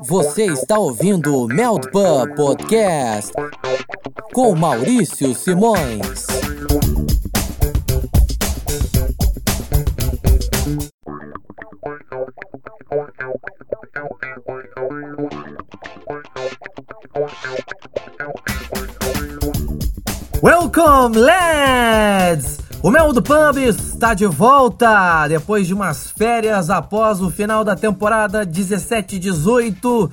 Você está ouvindo o Meldpub Podcast com Maurício Simões. Welcome, lads! O Mel do Pub está de volta depois de umas férias após o final da temporada 17-18.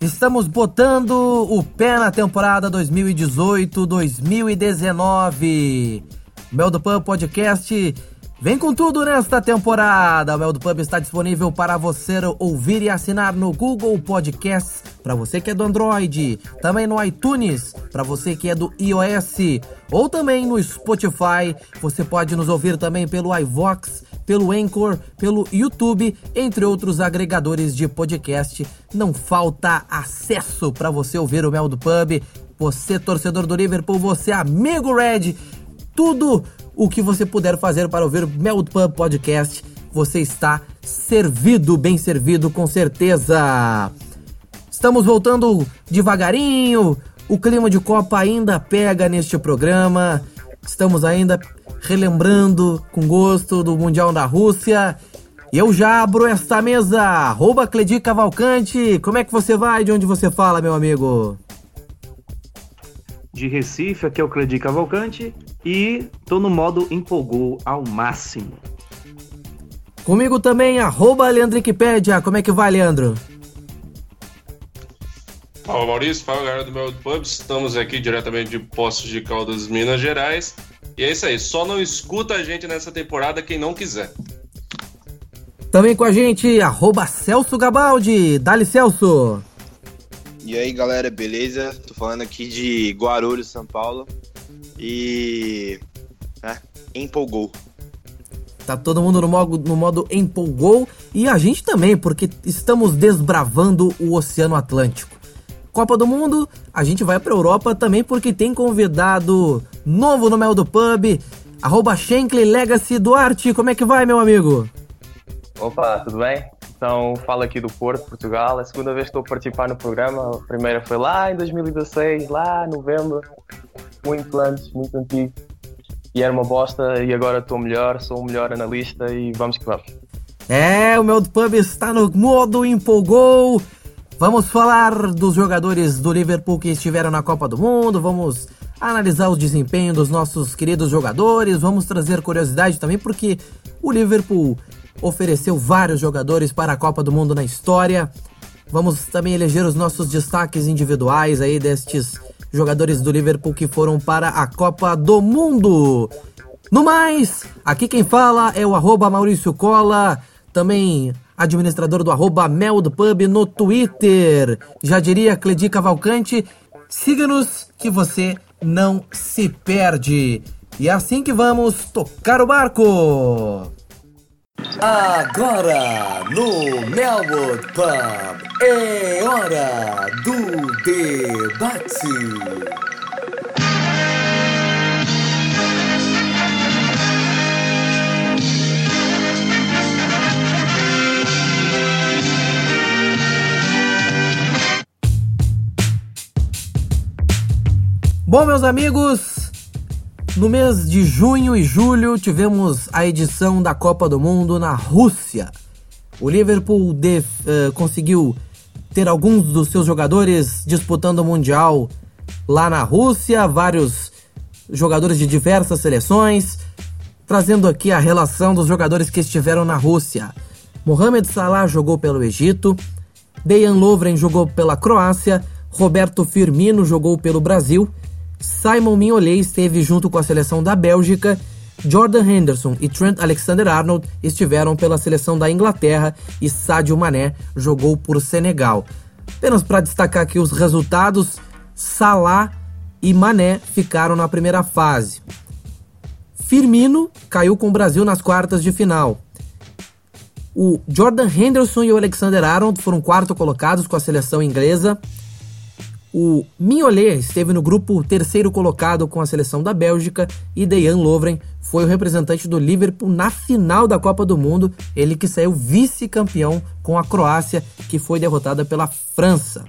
Estamos botando o pé na temporada 2018-2019. Mel do Pub Podcast Vem com tudo nesta temporada. O Mel do Pub está disponível para você ouvir e assinar no Google Podcasts, para você que é do Android, também no iTunes, para você que é do iOS, ou também no Spotify. Você pode nos ouvir também pelo iVox, pelo Anchor, pelo YouTube, entre outros agregadores de podcast. Não falta acesso para você ouvir o Mel do Pub. Você, torcedor do Liverpool, você, amigo Red, tudo o que você puder fazer para ouvir Meld Pub Podcast, você está servido, bem servido, com certeza. Estamos voltando devagarinho, o clima de Copa ainda pega neste programa. Estamos ainda relembrando com gosto do Mundial da Rússia. Eu já abro esta mesa. Arroba Cledi Cavalcante. Como é que você vai? De onde você fala, meu amigo? De Recife, aqui é o Cledi Cavalcante. E tô no modo empolgou ao máximo. Comigo também, arroba Leandricpédia. Como é que vai, Leandro? Fala Maurício, fala galera do meu pub. Estamos aqui diretamente de Poços de Caldas, Minas Gerais. E é isso aí, só não escuta a gente nessa temporada quem não quiser. Também com a gente, arroba Celso Gabaldi. Dali Celso. E aí galera, beleza? Tô falando aqui de Guarulhos, São Paulo e né, empolgou. Tá todo mundo no modo, no modo empolgou e a gente também, porque estamos desbravando o Oceano Atlântico. Copa do Mundo, a gente vai pra Europa também porque tem convidado novo no Mel do Pub, arroba Shankly Legacy Duarte. Como é que vai, meu amigo? Opa, tudo bem? Então, falo aqui do Porto, Portugal. É a segunda vez que estou a participar no programa. A primeira foi lá em 2016, lá em novembro muito antes, muito antigo. E era uma bosta e agora estou melhor, sou o melhor analista e vamos que vamos. É, o meu pub está no modo empolgou. Vamos falar dos jogadores do Liverpool que estiveram na Copa do Mundo, vamos analisar o desempenho dos nossos queridos jogadores, vamos trazer curiosidade também porque o Liverpool ofereceu vários jogadores para a Copa do Mundo na história. Vamos também eleger os nossos destaques individuais aí destes jogadores do Liverpool que foram para a Copa do Mundo. No mais, aqui quem fala é o arroba Maurício Cola, também administrador do arroba no Twitter. Já diria Cledi Cavalcante, siga-nos que você não se perde. E é assim que vamos tocar o barco. Agora, no Melwood Pub, é hora do debate. Bom, meus amigos, no mês de junho e julho tivemos a edição da Copa do Mundo na Rússia. O Liverpool de, uh, conseguiu ter alguns dos seus jogadores disputando o Mundial lá na Rússia, vários jogadores de diversas seleções, trazendo aqui a relação dos jogadores que estiveram na Rússia. Mohamed Salah jogou pelo Egito, Dejan Lovren jogou pela Croácia, Roberto Firmino jogou pelo Brasil Simon Mignolet esteve junto com a seleção da Bélgica, Jordan Henderson e Trent Alexander-Arnold estiveram pela seleção da Inglaterra e Sadio Mané jogou por Senegal. Apenas para destacar aqui os resultados, Salah e Mané ficaram na primeira fase. Firmino caiu com o Brasil nas quartas de final. O Jordan Henderson e o Alexander Arnold foram quarto colocados com a seleção inglesa. O Mignolet esteve no grupo terceiro colocado com a seleção da Bélgica e Dejan Lovren foi o representante do Liverpool na final da Copa do Mundo, ele que saiu vice-campeão com a Croácia, que foi derrotada pela França.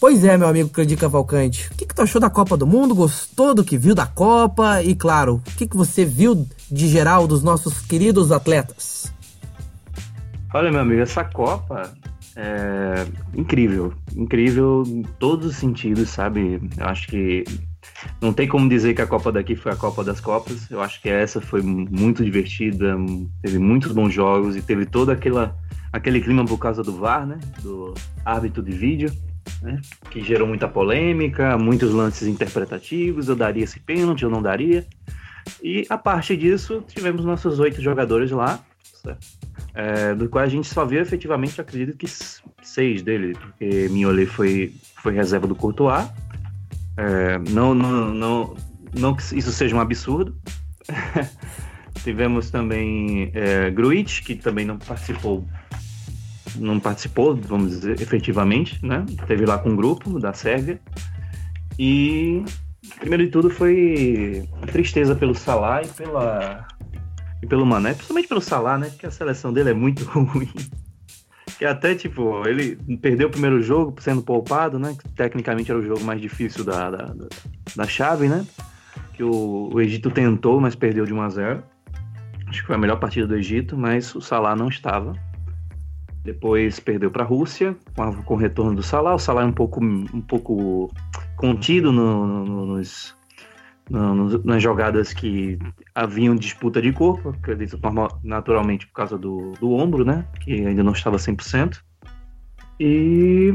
Pois é, meu amigo Cledir Cavalcante, o que, que tu achou da Copa do Mundo? Gostou do que viu da Copa? E claro, o que, que você viu de geral dos nossos queridos atletas? Olha, meu amigo, essa Copa é incrível, incrível em todos os sentidos, sabe? Eu acho que não tem como dizer que a Copa daqui foi a Copa das Copas. Eu acho que essa foi muito divertida, teve muitos bons jogos e teve todo aquela, aquele clima por causa do VAR, né? Do árbitro de vídeo, né? Que gerou muita polêmica, muitos lances interpretativos. Eu daria esse pênalti, eu não daria. E a parte disso, tivemos nossos oito jogadores lá, certo? é, do qual a gente só viu efetivamente, acredito que seis dele, porque Mignolet foi, foi reserva do Courtois. É, não, não, não, não que isso seja um absurdo. Tivemos também é, Gruitch, que também não participou, não participou, vamos dizer, efetivamente, né? Teve lá com um grupo da Sérvia. E primeiro de tudo foi tristeza pelo Salah e pela e pelo Mané, principalmente pelo Salah, né? Porque a seleção dele é muito ruim. Que até, tipo, ele perdeu o primeiro jogo sendo poupado, né? Que tecnicamente era o jogo mais difícil da, da, da chave, né? Que o, o, Egito tentou, mas perdeu de 1 a 0 Acho que foi a melhor partida do Egito, mas o Salah não estava. Depois perdeu para a Rússia, com, com, o retorno do Salah. O Salah é um pouco, um pouco contido no, no, nos, no, nas jogadas que haviam disputa de corpo, acredito naturalmente por causa do, do ombro, né? Que ainda não estava 100%. E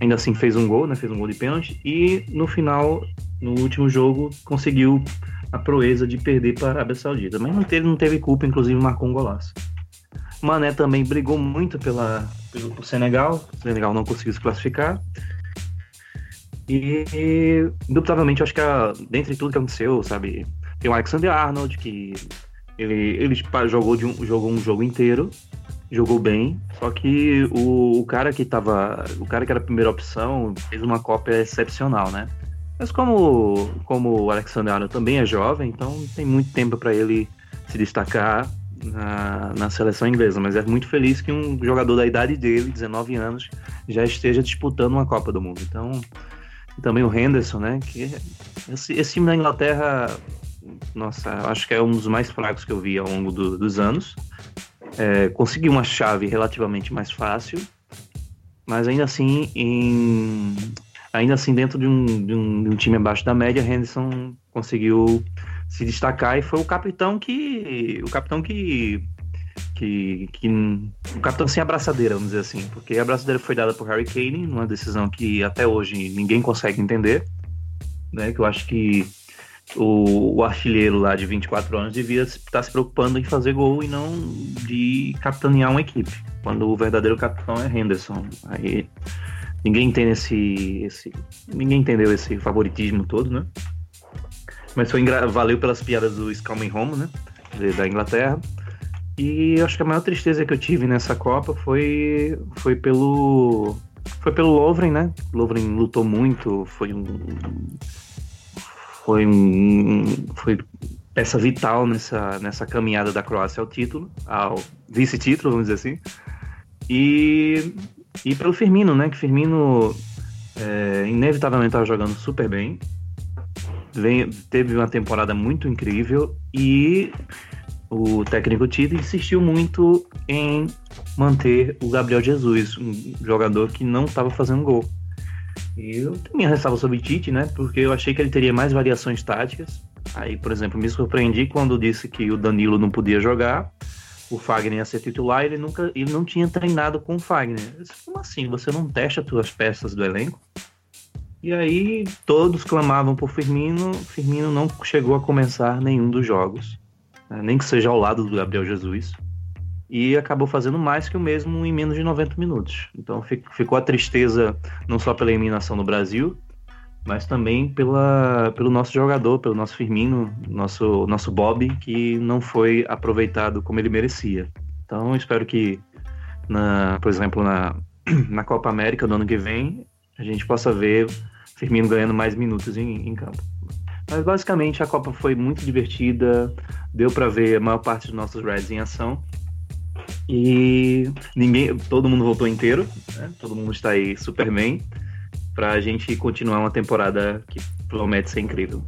ainda assim fez um gol, né? Fez um gol de pênalti. E no final, no último jogo, conseguiu a proeza de perder para a Arábia Saudita. Mas não teve, não teve culpa, inclusive marcou um golaço. Mané também brigou muito pela, pelo Senegal. O Senegal não conseguiu se classificar. E, indubitavelmente, acho que a, dentre tudo que aconteceu, sabe, tem o Alexander Arnold, que ele, ele jogou, de um, jogou um jogo inteiro, jogou bem, só que o, o, cara que tava. O cara que era a primeira opção fez uma cópia excepcional, né? Mas como, como o Alexander Arnold também é jovem, então tem muito tempo para ele se destacar na, na seleção inglesa. Mas é muito feliz que um jogador da idade dele, 19 anos, já esteja disputando uma Copa do Mundo. Então, também o Henderson, né? Que esse, esse time da Inglaterra nossa, acho que é um dos mais fracos que eu vi ao longo do, dos anos. É, conseguiu uma chave relativamente mais fácil, mas ainda assim, em, ainda assim dentro de um, de, um, de um, time abaixo da média, Henderson conseguiu se destacar e foi o capitão que o capitão que que, que o capitão sem abraçadeira, vamos dizer assim, porque a abraçadeira foi dada por Harry Kane, numa decisão que até hoje ninguém consegue entender, né? Que eu acho que o, o, artilheiro lá de 24 anos devia estar se preocupando em fazer gol e não de capitanear uma equipe. Quando o verdadeiro capitão é Henderson. Aí ninguém entende esse, esse ninguém entendeu esse favoritismo todo, né? Mas foi valeu pelas piadas do Scalming Home, né? Da Inglaterra. E acho que a maior tristeza que eu tive nessa Copa foi foi pelo foi pelo Lovren, né? Lovren lutou muito, foi um foi um, foi peça vital nessa, nessa caminhada da Croácia ao título, ao vice-título, vamos dizer assim. E, e pelo Firmino, né? Que Firmino é, inevitavelmente estava jogando super bem. Vem, teve uma temporada muito incrível e o técnico Tite insistiu muito em manter o Gabriel Jesus, um jogador que não estava fazendo gol. E eu minha ressalva sobre Tite, né? Porque eu achei que ele teria mais variações táticas. Aí, por exemplo, me surpreendi quando disse que o Danilo não podia jogar, o Fagner ia ser titular, ele nunca, ele não tinha treinado com o Fagner. disse, como assim? Você não testa as suas peças do elenco? E aí todos clamavam por Firmino, Firmino não chegou a começar nenhum dos jogos? Nem que seja ao lado do Gabriel Jesus e acabou fazendo mais que o mesmo em menos de 90 minutos. Então ficou a tristeza não só pela eliminação no Brasil, mas também pela, pelo nosso jogador, pelo nosso Firmino, nosso, nosso Bob, que não foi aproveitado como ele merecia. Então espero que, na, por exemplo, na, na Copa América do ano que vem, a gente possa ver Firmino ganhando mais minutos em, em campo. Mas basicamente a Copa foi muito divertida, deu para ver a maior parte dos nossos Reds em ação. E ninguém, todo mundo voltou inteiro, né? todo mundo está aí Superman, para a gente continuar uma temporada que promete ser incrível.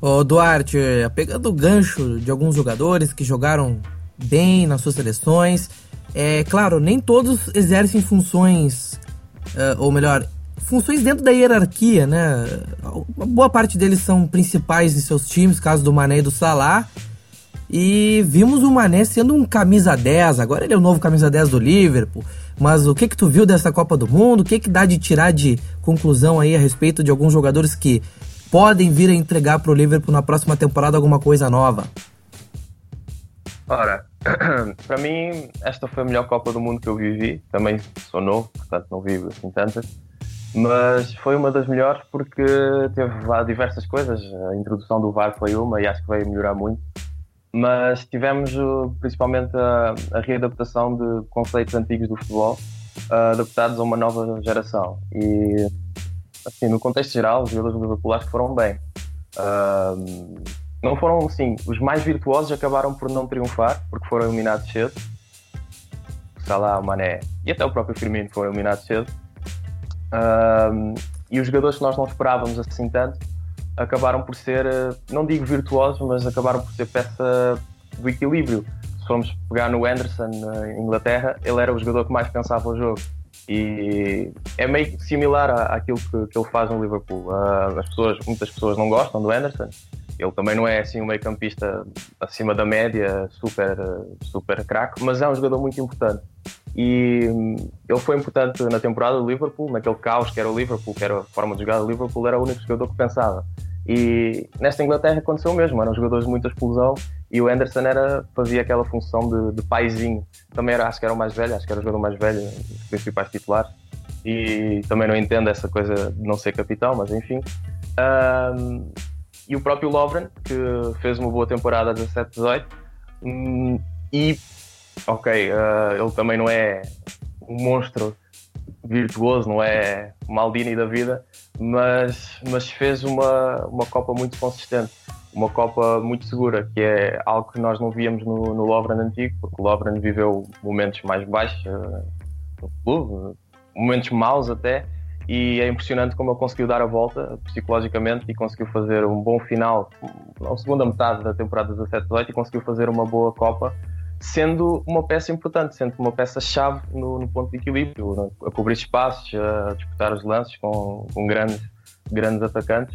Ô Duarte, pegando o gancho de alguns jogadores que jogaram bem nas suas seleções, é claro, nem todos exercem funções, uh, ou melhor, funções dentro da hierarquia, né? Uma boa parte deles são principais em seus times, caso do Mané e do Salah. E vimos o Mané sendo um camisa 10, agora ele é o novo camisa 10 do Liverpool. Mas o que que tu viu dessa Copa do Mundo? O que que dá de tirar de conclusão aí a respeito de alguns jogadores que podem vir a entregar para o Liverpool na próxima temporada alguma coisa nova? Ora, para mim esta foi a melhor Copa do Mundo que eu vivi. Também sou novo, portanto não vivo assim tantas. Mas foi uma das melhores porque teve diversas coisas. A introdução do VAR foi uma e acho que veio melhorar muito mas tivemos principalmente a, a, readaptação de conceitos antigos do futebol adaptados a uma nova geração. E, assim, no contexto geral, os jogadores que foram bem. Uh, não foram, sim, os mais virtuosos acabaram por não triunfar, porque foram eliminados cedo. Salah, o Mané e até o próprio Firmino foram eliminados cedo. E os jogadores que nós não esperávamos assim tanto acabaram por ser, eh, não digo virtuosos, mas acabaram por ser peça do equilíbrio. Se formos pegar no Anderson, na Inglaterra, ele era o jogador que mais pensava o jogo. E é meio similar à, àquilo que, que, ele faz no Liverpool. Uh, as pessoas, muitas pessoas não gostam do Anderson. Ele também não é assim um meio campista acima da média, super, super craque, mas é um jogador muito importante. E ele foi importante na temporada do Liverpool, naquele caos que era o Liverpool, que era a forma de jogar do Liverpool, era o único jogador que pensava. E nesta Inglaterra aconteceu o mesmo, eram jogadores de muita explosão e o Anderson era, fazia aquela função de, de paizinho. Também era, acho que era o mais velho, acho que era o jogador mais velho, os principais titulares. E também não entendo essa coisa de não ser capitão, mas enfim. Um, e o próprio Lovren, que fez uma boa temporada 17-18. Um, e, ok, uh, ele também não é um monstro virtuoso, não é Maldini da vida, mas, mas fez uma, uma Copa muito consistente, uma Copa muito segura, que é algo que nós não víamos no, no Lovren antigo, porque o Lovren viveu momentos mais baixos uh, no clube, momentos maus até, e é impressionante como ele conseguiu dar a volta psicologicamente e conseguiu fazer um bom final na segunda metade da temporada 17-18 e conseguiu fazer uma boa Copa sendo uma peça importante, sendo uma peça-chave no, no, ponto de equilíbrio, a cobrir espaços, a disputar os lances com, com grandes, grandes atacantes.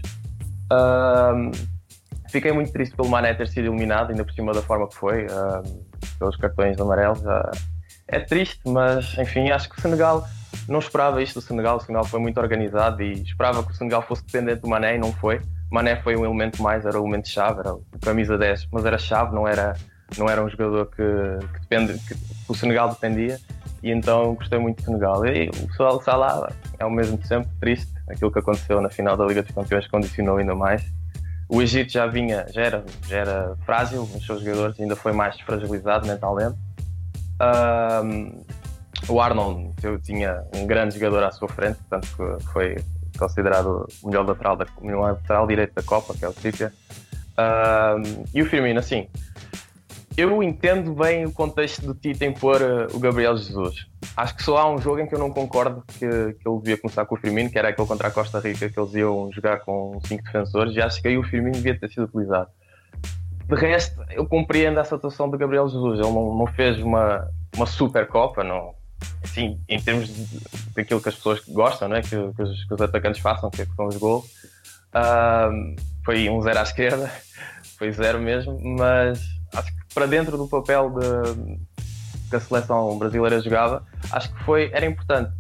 Uh, fiquei muito triste pelo Mané ter sido eliminado, ainda por cima da forma que foi, uh, pelos cartões amarelos. Uh, é triste, mas enfim, acho que o Senegal não esperava isto do Senegal. O Senegal foi muito organizado e esperava que o Senegal fosse dependente do Mané e não foi. Mané foi um elemento mais, era o elemento chave, era o camisa 10, mas era chave, não era não era um jogador que, que, depende, que o Senegal dependia e então gostei muito do Senegal. E o Salah é o mesmo de sempre, triste, aquilo que aconteceu na final da Liga dos Campeões condicionou ainda mais. O Egito já vinha, já era, já era frágil nos seus jogadores, ainda foi mais fragilizado mentalmente. Um, o Arnold eu tinha um grande jogador à sua frente, portanto foi considerado o melhor lateral, da, melhor lateral direito da Copa, que é o Trippier. Um, e o Firmino, assim, eu entendo bem o contexto do Tite em pôr uh, o Gabriel Jesus. Acho que só há um jogo em que eu não concordo que, que ele devia começar com o Firmino, que era aquele contra a Costa Rica, que eles iam jogar com cinco defensores, e acho que aí o Firmino devia ter sido utilizado. De resto, eu compreendo essa atuação do Gabriel Jesus. Ele não, não fez uma, uma super Copa, não, assim, em termos daquilo que as pessoas gostam, né? que, que, os, que os atacantes façam, que, é que são os gols. Uh, foi um zero à esquerda, foi zero mesmo, mas acho que para dentro do papel de, que a seleção brasileira jogava, acho que foi, era importante.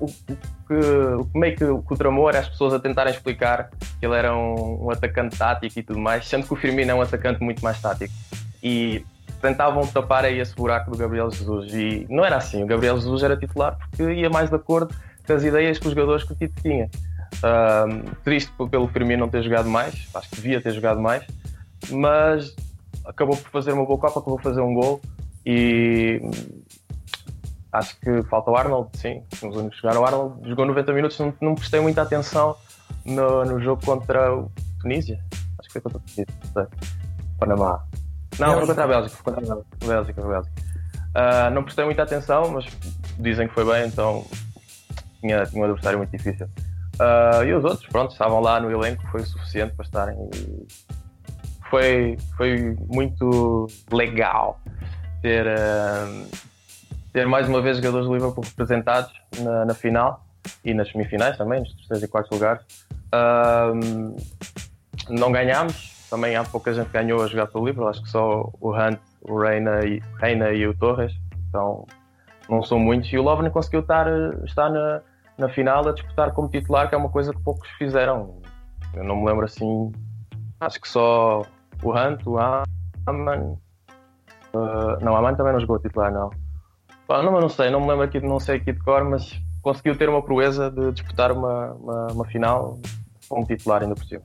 O, o, que, o meio que, o, que o tramou era as pessoas a tentarem explicar que ele era um, um, atacante tático e tudo mais, sendo que o Firmino é um atacante muito mais tático. E tentavam tapar aí esse buraco do Gabriel Jesus. E não era assim. O Gabriel Jesus era titular porque ia mais de acordo com as ideias que os jogadores que o Tito tinha. Triste pelo Firmino não ter jogado mais, acho que devia ter jogado mais, mas acabou por fazer uma boa Copa, acabou por fazer um gol e acho que falta o Arnold, sim. Os únicos que jogaram o Arnold jogou 90 minutos, não, não prestei muita atenção no, no jogo contra o Tunísia. Acho que foi contra o Tunísia. Panamá. Não, foi contra a Bélgica, foi contra a Bélgica, foi Bélgica. Uh, não prestei muita atenção, mas dizem que foi bem, então tinha, tinha um adversário muito difícil. Uh, e os outros, pronto, estavam lá no elenco, foi o suficiente para estarem. Foi, foi muito legal ter, uh, ter mais uma vez jogadores do Liverpool representados na, na, final e nas semifinais também, nos terceiros e quartos lugares. Não ganhámos, também há pouca gente que ganhou a jogar pelo Liverpool, acho que só o Hunt, o Reina e, Reina e o Torres, então não são muitos. E o Lovren conseguiu estar, estar na na final a disputar como titular, que é uma coisa que poucos fizeram. Eu não me lembro assim. Acho que só o Hunt, o Aman. Uh, não, o Aman também não jogou titular, não. Ah, não, não sei, não me lembro aqui, não sei aqui de cor, mas conseguiu ter uma proeza de disputar uma, uma, uma final como titular ainda por cima.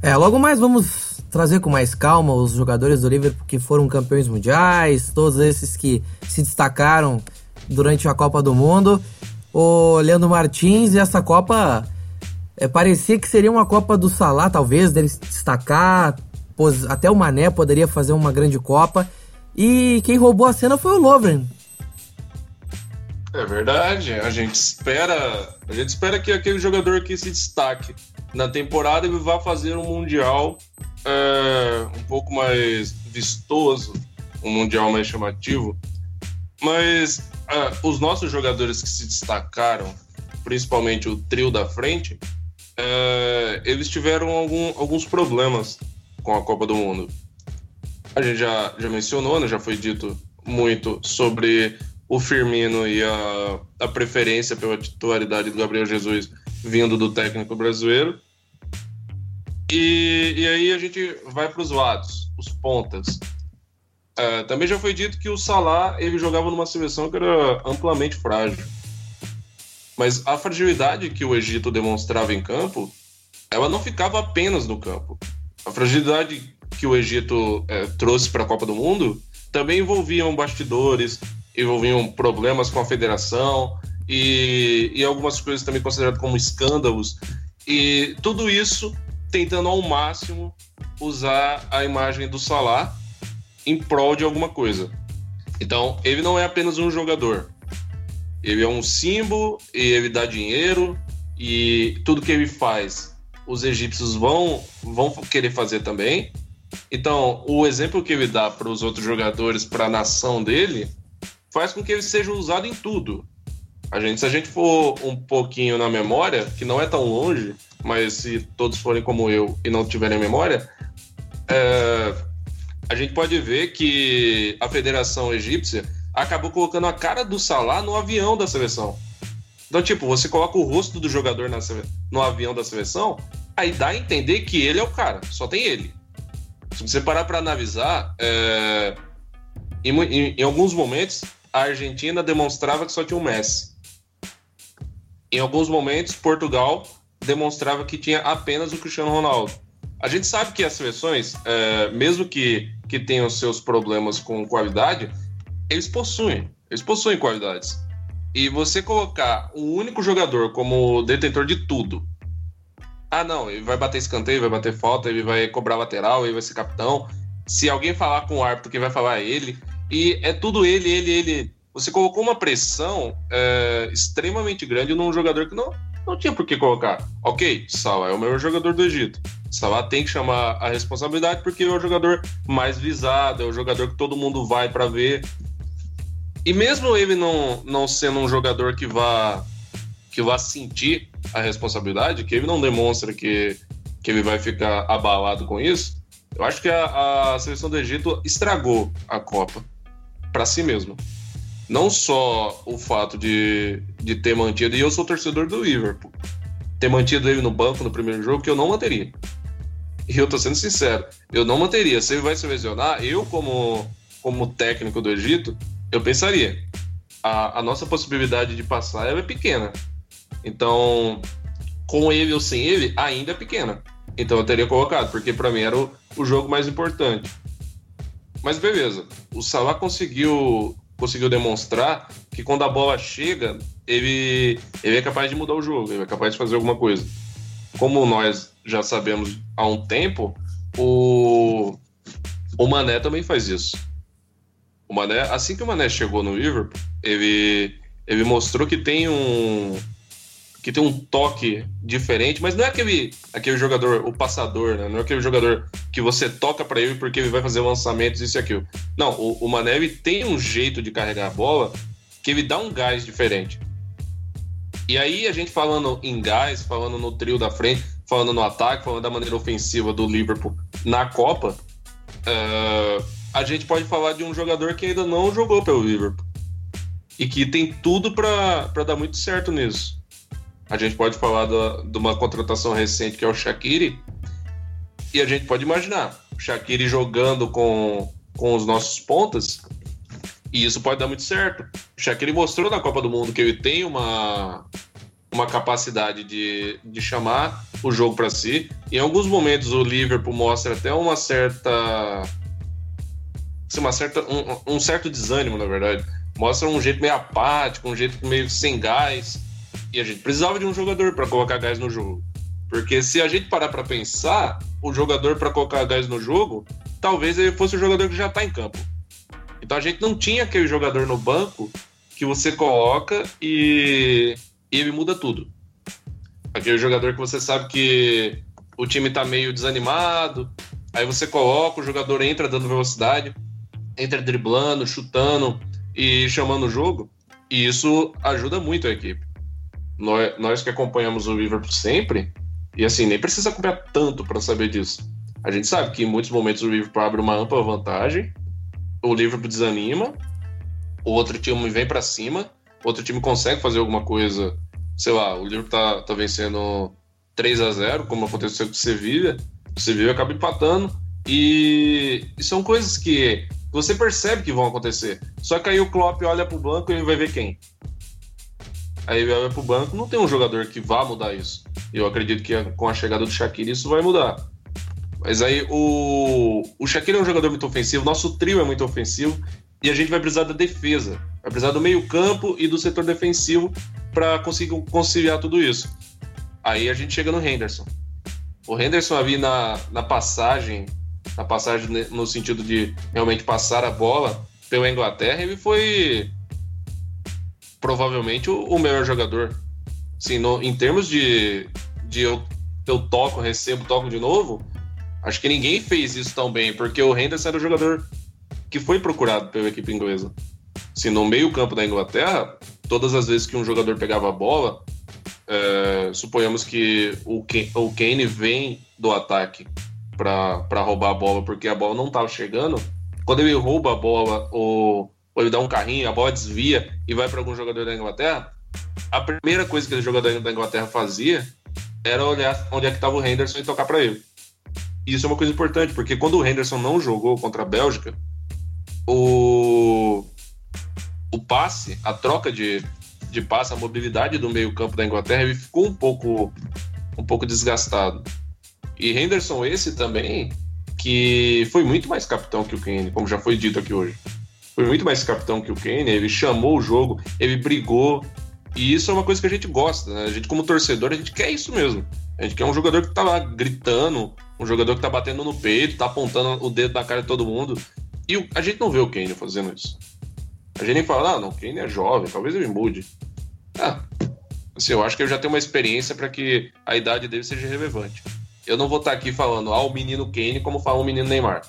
É, logo mais vamos trazer com mais calma os jogadores do Liverpool que foram campeões mundiais, todos esses que se destacaram durante a Copa do Mundo o Leandro Martins e essa Copa é, parecia que seria uma Copa do Salah, talvez, dele se destacar. Até o Mané poderia fazer uma grande Copa. E quem roubou a cena foi o Lovren. É verdade. A gente espera, a gente espera que aquele jogador que se destaque na temporada ele vá fazer um mundial é, um pouco mais vistoso, um mundial mais chamativo. Mas ah, os nossos jogadores que se destacaram, principalmente o trio da frente, uh, eles tiveram algum, alguns problemas com a Copa do Mundo. A gente já, já mencionou, né, já foi dito muito sobre o Firmino e a, a preferência pela titularidade do Gabriel Jesus vindo do técnico brasileiro. E, e aí a gente vai para os lados, os pontas. É, também já foi dito que o Salah ele jogava numa seleção que era amplamente frágil. Mas a fragilidade que o Egito demonstrava em campo, ela não ficava apenas no campo. A fragilidade que o Egito é, trouxe para a Copa do Mundo também envolviam bastidores, envolviam problemas com a federação e, e algumas coisas também consideradas como escândalos. E tudo isso tentando ao máximo usar a imagem do Salah em prol de alguma coisa. Então, ele não é apenas um jogador. Ele é um símbolo e ele dá dinheiro e tudo que ele faz, os egípcios vão vão querer fazer também. Então, o exemplo que ele dá para os outros jogadores, para a nação dele, faz com que ele seja usado em tudo. A gente, se a gente for um pouquinho na memória, que não é tão longe, mas se todos forem como eu e não tiverem memória, é, a gente pode ver que a Federação Egípcia acabou colocando a cara do Salah no avião da seleção. Então, tipo, você coloca o rosto do jogador na, no avião da seleção, aí dá a entender que ele é o cara, só tem ele. Se você parar para analisar, é... em, em, em alguns momentos a Argentina demonstrava que só tinha o Messi. Em alguns momentos, Portugal demonstrava que tinha apenas o Cristiano Ronaldo. A gente sabe que as seleções, é, mesmo que que tenham seus problemas com qualidade, eles possuem, eles possuem qualidades. E você colocar um único jogador como detentor de tudo. Ah, não, ele vai bater escanteio, vai bater falta, ele vai cobrar lateral, ele vai ser capitão. Se alguém falar com o árbitro, quem vai falar é ele. E é tudo ele, ele, ele. Você colocou uma pressão é, extremamente grande num jogador que não, não tinha por que colocar. Ok, Salah é o melhor jogador do Egito. Salah tem que chamar a responsabilidade porque é o jogador mais visado, é o jogador que todo mundo vai para ver. E mesmo ele não, não sendo um jogador que vá que vá sentir a responsabilidade, que ele não demonstra que, que ele vai ficar abalado com isso, eu acho que a, a seleção do Egito estragou a Copa para si mesmo. Não só o fato de, de ter mantido, e eu sou torcedor do Liverpool, ter mantido ele no banco no primeiro jogo, que eu não manteria. E eu tô sendo sincero, eu não manteria. Se ele vai se lesionar, eu, como, como técnico do Egito, eu pensaria. A, a nossa possibilidade de passar é pequena. Então, com ele ou sem ele, ainda é pequena. Então eu teria colocado, porque para mim era o, o jogo mais importante. Mas beleza, o Salah conseguiu conseguiu demonstrar que quando a bola chega, ele, ele é capaz de mudar o jogo, ele é capaz de fazer alguma coisa. Como nós já sabemos há um tempo, o, o Mané também faz isso. O Mané, assim que o Mané chegou no Liverpool, ele, ele mostrou que tem um que tem um toque diferente, mas não é aquele, aquele jogador, o passador, né? Não é aquele jogador que você toca para ele porque ele vai fazer lançamentos, isso e aquilo. Não, o, o Mané ele tem um jeito de carregar a bola que ele dá um gás diferente. E aí a gente falando em gás, falando no trio da frente, falando no ataque, falando da maneira ofensiva do Liverpool na Copa, uh, a gente pode falar de um jogador que ainda não jogou pelo Liverpool e que tem tudo para dar muito certo nisso. A gente pode falar da, de uma contratação recente que é o Shaqiri. E a gente pode imaginar o Shaqiri jogando com, com os nossos pontas. E isso pode dar muito certo. O Shaqiri mostrou na Copa do Mundo que ele tem uma, uma capacidade de, de chamar o jogo para si. Em alguns momentos o Liverpool mostra até uma certa. Assim, uma certa um, um certo desânimo, na verdade. Mostra um jeito meio apático, um jeito meio sem gás e a gente precisava de um jogador para colocar gás no jogo. Porque se a gente parar para pensar, o jogador para colocar gás no jogo, talvez ele fosse o jogador que já está em campo. Então a gente não tinha aquele jogador no banco que você coloca e, e ele muda tudo. Aquele jogador que você sabe que o time está meio desanimado, aí você coloca, o jogador entra dando velocidade, entra driblando, chutando e chamando o jogo, e isso ajuda muito a equipe. Nós, nós que acompanhamos o Liverpool sempre, e assim, nem precisa acompanhar tanto para saber disso. A gente sabe que em muitos momentos o Liverpool abre uma ampla vantagem, o Liverpool desanima, o outro time vem para cima, outro time consegue fazer alguma coisa, sei lá, o Liverpool tá, tá vencendo 3 a 0 como aconteceu com o Sevilla, o Sevilla acaba empatando, e, e são coisas que você percebe que vão acontecer. Só que aí o Klopp olha pro banco e ele vai ver quem? aí ele vai pro banco, não tem um jogador que vá mudar isso. Eu acredito que com a chegada do Shaqiri isso vai mudar. Mas aí o, o Shaqiri é um jogador muito ofensivo, nosso trio é muito ofensivo e a gente vai precisar da defesa, vai precisar do meio-campo e do setor defensivo para conseguir conciliar tudo isso. Aí a gente chega no Henderson. O Henderson ali na, na passagem, na passagem no sentido de realmente passar a bola pela Inglaterra, ele foi provavelmente o, melhor jogador. Sim, em termos de, de eu, eu toco, recebo, toco de novo, acho que ninguém fez isso tão bem, porque o Henderson era o jogador que foi procurado pela equipe inglesa. Se no meio-campo da Inglaterra, todas as vezes que um jogador pegava a bola, é, suponhamos que o, o Kane vem do ataque para roubar a bola, porque a bola não estava chegando. Quando ele rouba a bola, o, ou ele dá um carrinho, a bola desvia e vai para algum jogador da Inglaterra, a primeira coisa que o jogador da Inglaterra fazia era olhar onde é que estava o Henderson e tocar para ele. E isso é uma coisa importante, porque quando o Henderson não jogou contra a Bélgica, o, o passe, a troca de, de passe, a mobilidade do meio-campo da Inglaterra, ele ficou um pouco, um pouco desgastado. E Henderson, esse também, que foi muito mais capitão que o Kane, como já foi dito aqui hoje foi muito mais capitão que o Kane, ele chamou o jogo, ele brigou. E isso é uma coisa que a gente gosta, né? A gente, como torcedor, a gente quer isso mesmo. A gente quer um jogador que tá lá gritando, um jogador que tá batendo no peito, tá apontando o dedo na cara de todo mundo. E a gente não vê o Kane fazendo isso. A gente nem fala, ah, não, o Kane é jovem, talvez ele mude. Ah, assim, eu acho que eu já tenho uma experiência para que a idade dele seja relevante. Eu não vou estar aqui falando, ah, o menino Kane como fala o menino Neymar.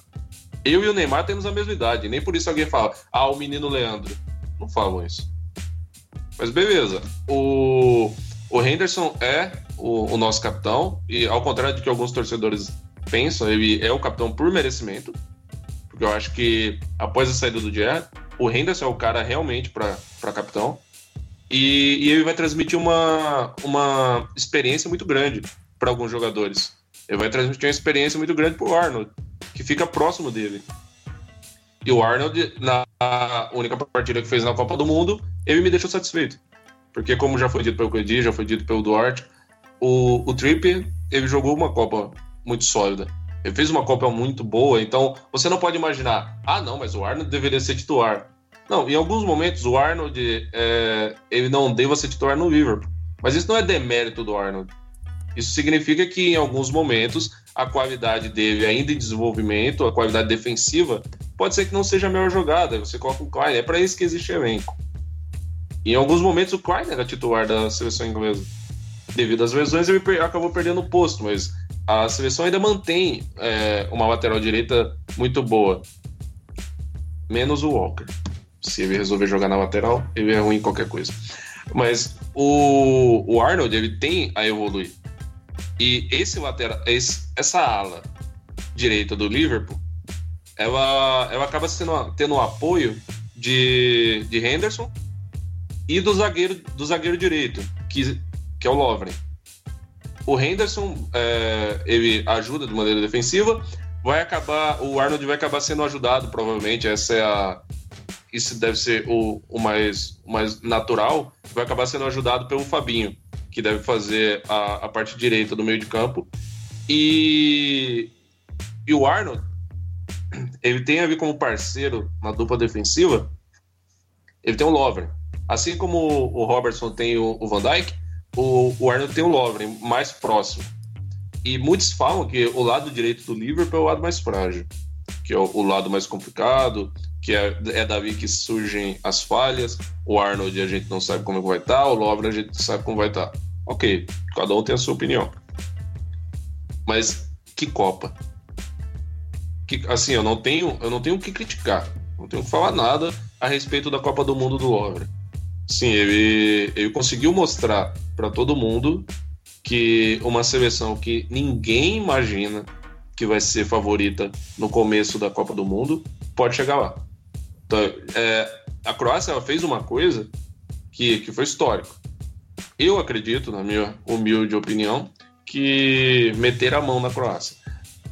Eu e o Neymar temos a mesma idade. Nem por isso alguém fala, ah, o menino Leandro. Não falam isso. Mas beleza. O, o Henderson é o, o nosso capitão. E ao contrário do que alguns torcedores pensam, ele é o capitão por merecimento. Porque eu acho que após a saída do Gerrard, o Henderson é o cara realmente para capitão. E, e, ele vai transmitir uma, uma experiência muito grande para alguns jogadores. Ele vai transmitir uma experiência muito grande para o Arnold que fica próximo dele. E o Arnold, na única partida que fez na Copa do Mundo, ele me deixou satisfeito. Porque, como já foi dito pelo Coedi, já foi dito pelo Duarte, o, o Trippier, ele jogou uma Copa muito sólida. Ele fez uma Copa muito boa, então você não pode imaginar, ah, não, mas o Arnold deveria ser titular. Não, em alguns momentos o Arnold é, ele não deva ser titular no Liverpool. Mas isso não é demérito do Arnold. Isso significa que em alguns momentos a qualidade dele ainda em desenvolvimento, a qualidade defensiva, pode ser que não seja a melhor jogada. Você coloca o Klein, é para isso que existe elenco. Em alguns momentos o Klein era titular da seleção inglesa. Devido às lesões, ele acabou perdendo o posto, mas a seleção ainda mantém é, uma lateral direita muito boa. Menos o Walker. Se ele resolver jogar na lateral, ele é ruim em qualquer coisa. Mas o, o Arnold, ele tem a evoluir. E esse lateral, esse, essa ala direita do Liverpool, ela, ela acaba sendo, tendo o apoio de, de Henderson e do zagueiro, do zagueiro direito, que, que é o Lovren. O Henderson, é, ele ajuda de maneira defensiva, vai acabar, o Arnold vai acabar sendo ajudado, provavelmente, essa é a, isso deve ser o, o, mais, o mais natural, vai acabar sendo ajudado pelo Fabinho, que deve fazer a, a parte direita do meio de campo. E, e o Arnold, ele tem a ver como parceiro na dupla defensiva, ele tem o Lovren. Assim como o Robertson tem o, o Van Dijk, o, o Arnold tem o Lovren mais próximo. E muitos falam que o lado direito do Liverpool é o lado mais frágil, que é o, o lado mais complicado, que é, é Davi que surgem as falhas, o Arnold a gente não sabe como vai estar, o Lovren a gente sabe como vai estar. Ok, cada um tem a sua opinião. Mas que Copa? Que, assim, eu não tenho, eu não tenho o que criticar, não tenho que falar nada a respeito da Copa do Mundo do Lovren. Sim, ele, ele conseguiu mostrar para todo mundo que uma seleção que ninguém imagina que vai ser favorita no começo da Copa do Mundo pode chegar lá. Então, é, a Croácia fez uma coisa que, que foi histórico. Eu acredito, na minha humilde opinião, que meter a mão na Croácia.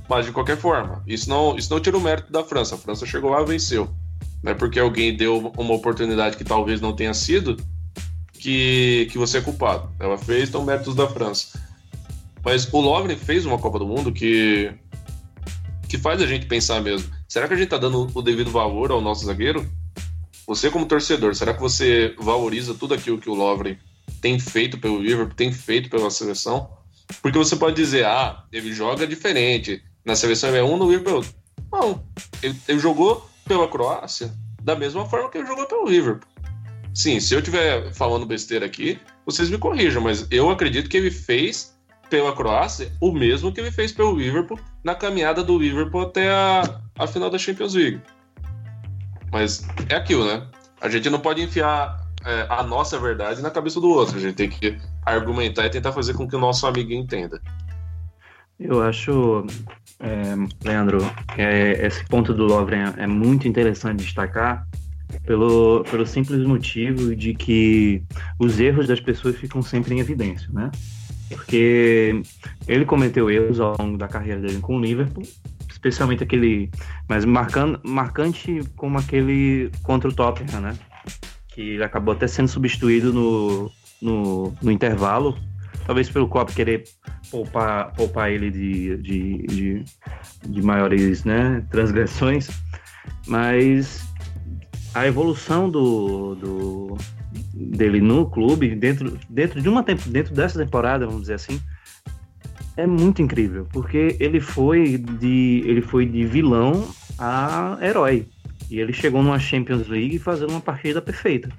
Mas de qualquer forma, isso não, isso não tira o mérito da França. A França chegou lá e venceu. Não é porque alguém deu uma oportunidade que talvez não tenha sido que, que você é culpado. Ela fez, então méritos da França. Mas o Lovren fez uma Copa do Mundo que, que faz a gente pensar mesmo. Será que a gente está dando o devido valor ao nosso zagueiro? Você como torcedor, será que você valoriza tudo aquilo que o Lovren tem feito pelo Liverpool, tem feito pela seleção? Porque você pode dizer, ah, ele joga diferente. Na seleção ele é um, no Liverpool é outro. Não, ele, ele jogou pela Croácia da mesma forma que ele jogou pelo Liverpool. Sim, se eu estiver falando besteira aqui, vocês me corrijam, mas eu acredito que ele fez pela Croácia o mesmo que ele fez pelo Liverpool na caminhada do Liverpool até a, a final da Champions League. Mas é aquilo, né? A gente não pode enfiar é, a nossa verdade na cabeça do outro. A gente tem que argumentar e tentar fazer com que o nosso amigo entenda. Eu acho, é, Leandro, que é, esse ponto do Lovren é muito interessante destacar pelo, pelo simples motivo de que os erros das pessoas ficam sempre em evidência, né? Porque ele cometeu erros ao longo da carreira dele com o Liverpool, especialmente aquele, mas marcando, marcante como aquele contra o Tottenham, né? Que ele acabou até sendo substituído no, no, no intervalo talvez pelo Klopp querer poupar, poupar ele de, de, de, de maiores né, transgressões, mas a evolução do, do, dele no clube, dentro, dentro de uma dentro dessa temporada, vamos dizer assim, é muito incrível, porque ele foi de ele foi de vilão a herói. E ele chegou numa Champions League fazendo uma partida perfeita.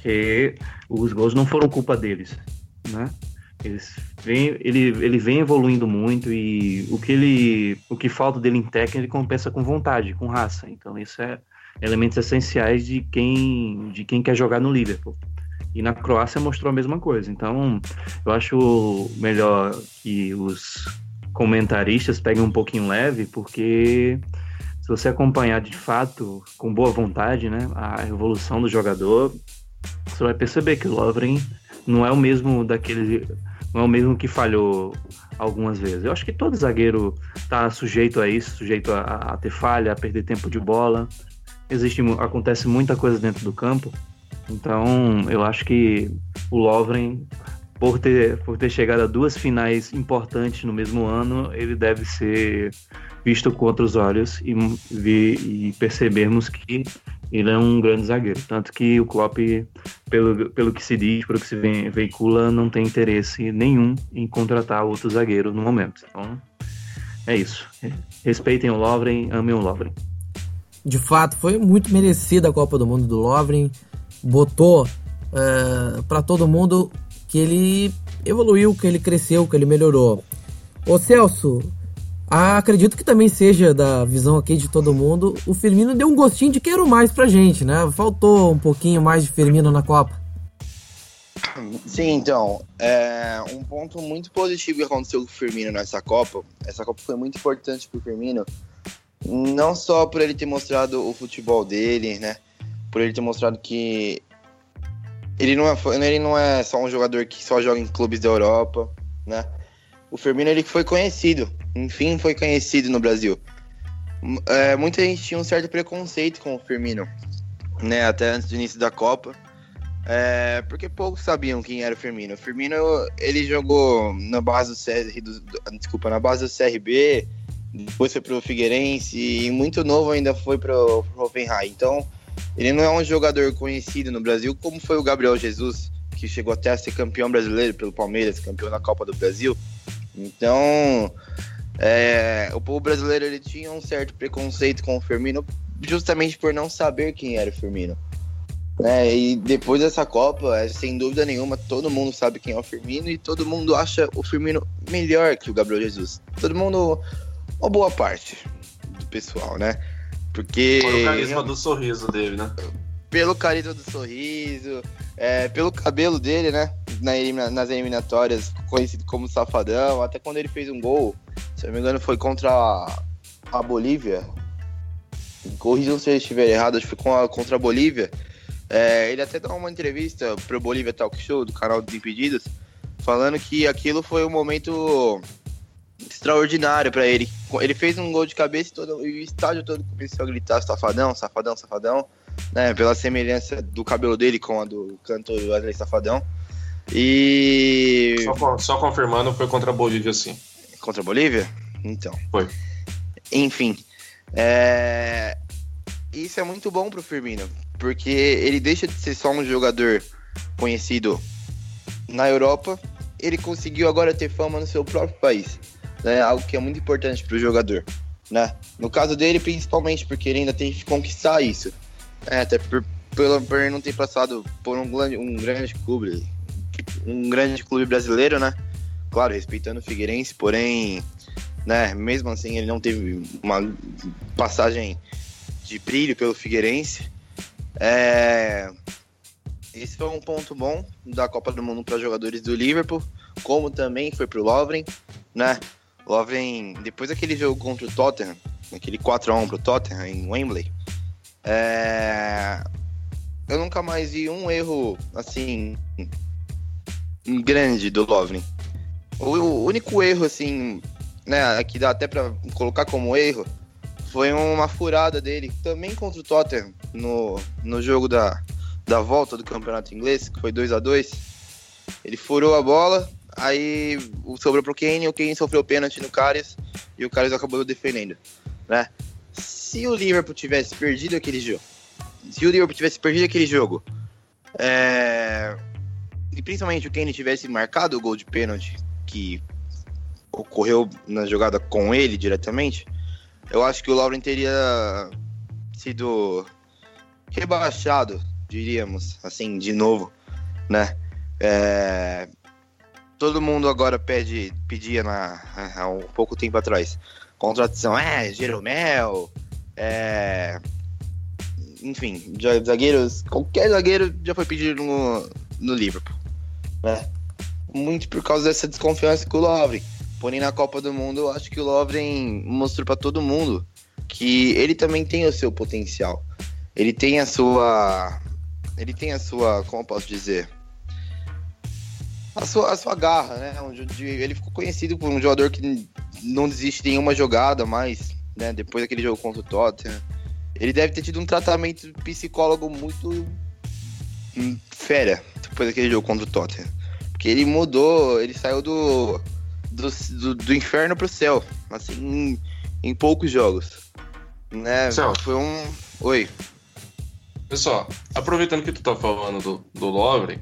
Que os gols não foram culpa deles, né? Eles vem, ele, ele vem evoluindo muito e o que ele o que falta dele em técnica ele compensa com vontade, com raça. Então isso é elementos essenciais de quem de quem quer jogar no Liverpool. E na Croácia mostrou a mesma coisa. Então eu acho melhor que os comentaristas peguem um pouquinho leve, porque se você acompanhar de fato com boa vontade, né, a evolução do jogador, você vai perceber que o Lovren não é o mesmo daquele não é o mesmo que falhou algumas vezes. Eu acho que todo zagueiro está sujeito a isso, sujeito a, a, ter falha, a perder tempo de bola. Existe, acontece muita coisa dentro do campo. Então, eu acho que o Lovren, por ter, por ter chegado a duas finais importantes no mesmo ano, ele deve ser visto com outros olhos e, e percebermos que ele é um grande zagueiro. Tanto que o Klopp, pelo, pelo que se diz, pelo que se veicula, não tem interesse nenhum em contratar outro zagueiro no momento. Então, é isso. Respeitem o Lovren, amem o Lovren. De fato, foi muito merecida a Copa do Mundo do Lovren. Botou uh, é, para todo mundo que ele evoluiu, que ele cresceu, que ele melhorou. Ô Celso, acredito que também seja da visão aqui de todo mundo. O Firmino deu um gostinho de quero mais pra gente, né? Faltou um pouquinho mais de Firmino na Copa. Sim, então, é um ponto muito positivo que aconteceu com o Firmino nessa Copa. Essa Copa foi muito importante pro Firmino, não só por ele ter mostrado o futebol dele, né? Por ele ter mostrado que ele não é, ele não é só um jogador que só joga em clubes da Europa, né? O Firmino ele foi conhecido enfim foi conhecido no Brasil. É, muita gente tinha um certo preconceito com o Firmino, né? Até antes do início da Copa. É, porque poucos sabiam quem era o Firmino. O Firmino, ele jogou na base do, CR, desculpa, na base do CRB, depois foi pro Figueirense e muito novo ainda foi pro, pro Hoffenheim. Então, ele não é um jogador conhecido no Brasil como foi o Gabriel Jesus, que chegou até a ser campeão brasileiro pelo Palmeiras, campeão da Copa do Brasil. Então, é, o povo brasileiro ele tinha um certo preconceito com o Firmino justamente por não saber quem era o Firmino. É, e depois dessa Copa, é, sem dúvida nenhuma, todo mundo sabe quem é o Firmino e todo mundo acha o Firmino melhor que o Gabriel Jesus. Todo mundo, uma boa parte do pessoal, né? Porque. Por o carisma do sorriso dele, né? Pelo carisma do sorriso, é, pelo cabelo dele, né? Na, nas eliminatórias, conhecido como Safadão, até quando ele fez um gol se não me engano, foi contra a, a Bolívia. Corrijam se eu estiver errado, acho que foi contra a Bolívia. É, ele até deu uma entrevista pro Bolívia Talk Show, do canal dos Impedidos, falando que aquilo foi um momento extraordinário para ele. Ele fez um gol de cabeça e, todo, e o estádio todo começou a gritar safadão, safadão, safadão, né? Pela semelhança do cabelo dele com a do cantor Wesley Safadão. E. Só, só confirmando, foi contra a Bolívia, sim. Contra a Bolívia? Então. Foi. Enfim. É... Isso é muito bom pro Firmino, porque ele deixa de ser só um jogador conhecido na Europa, ele conseguiu agora ter fama no seu próprio país. Né? Algo que é muito importante pro jogador. Né? No caso dele, principalmente, porque ele ainda tem que conquistar isso. É, até por, por, por ele não ter passado por um, um grande clube, um grande clube brasileiro, né? claro, respeitando o Figueirense, porém, né, mesmo assim ele não teve uma passagem de brilho pelo Figueirense. É... Esse foi um ponto bom da Copa do Mundo para jogadores do Liverpool, como também foi para o Lovren, né? Lovren, depois daquele jogo contra o Tottenham, aquele 4x1 pro Tottenham em Wembley, é... eu nunca mais vi um erro assim grande do Lovren. O, o único erro, assim, né, que dá até pra colocar como erro, foi uma furada dele, também contra o Tottenham, no, no jogo da, da volta do campeonato inglês, que foi 2 a 2 Ele furou a bola, aí sobrou pro Kane, o Kane sofreu pênalti no Karius e o Karius acabou defendendo, né? Se o Liverpool tivesse perdido aquele jogo, se o Liverpool tivesse perdido aquele jogo, é... e principalmente o Kane tivesse marcado o gol de pênalti que ocorreu na jogada com ele diretamente, eu acho que o Lauren teria sido rebaixado, diríamos, assim, de novo, né? É... Todo mundo agora pede, pedia na, há um pouco tempo atrás contratação, é, Jeromel, é... enfim, zagueiros, qualquer zagueiro já foi pedido no, no Liverpool, né? muito por causa dessa desconfiança com o Lovren. Porém, na Copa do Mundo, eu acho que o Lovren mostrou para todo mundo que ele também tem o seu potencial. Ele tem a sua. Ele tem a sua. Como eu posso dizer? A sua, a sua garra, né? Ele ficou conhecido por um jogador que não desiste de nenhuma jogada mais, né? Depois daquele jogo contra o Tottenham. Ele deve ter tido um tratamento psicólogo muito fera depois daquele jogo contra o Tottenham. Porque ele mudou, ele saiu do, do, do, do inferno pro céu, assim, em, em poucos jogos. Né? Céu. Foi um. Oi. Pessoal, aproveitando que tu tá falando do, do Lovren,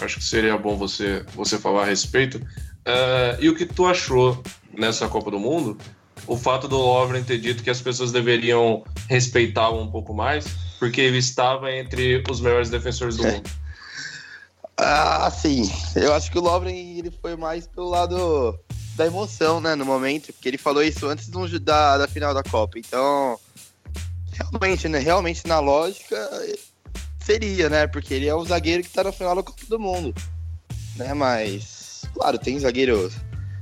acho que seria bom você, você falar a respeito. Uh, e o que tu achou nessa Copa do Mundo? O fato do Lovren ter dito que as pessoas deveriam respeitá-lo um pouco mais, porque ele estava entre os melhores defensores do mundo. Ah, sim. Eu acho que o Lovren ele foi mais pelo lado da emoção, né, no momento, porque ele falou isso antes do, da, da final da Copa. Então, realmente, né, realmente na lógica seria, né, porque ele é o zagueiro que tá na final da Copa do Mundo, né, mas, claro, tem zagueiros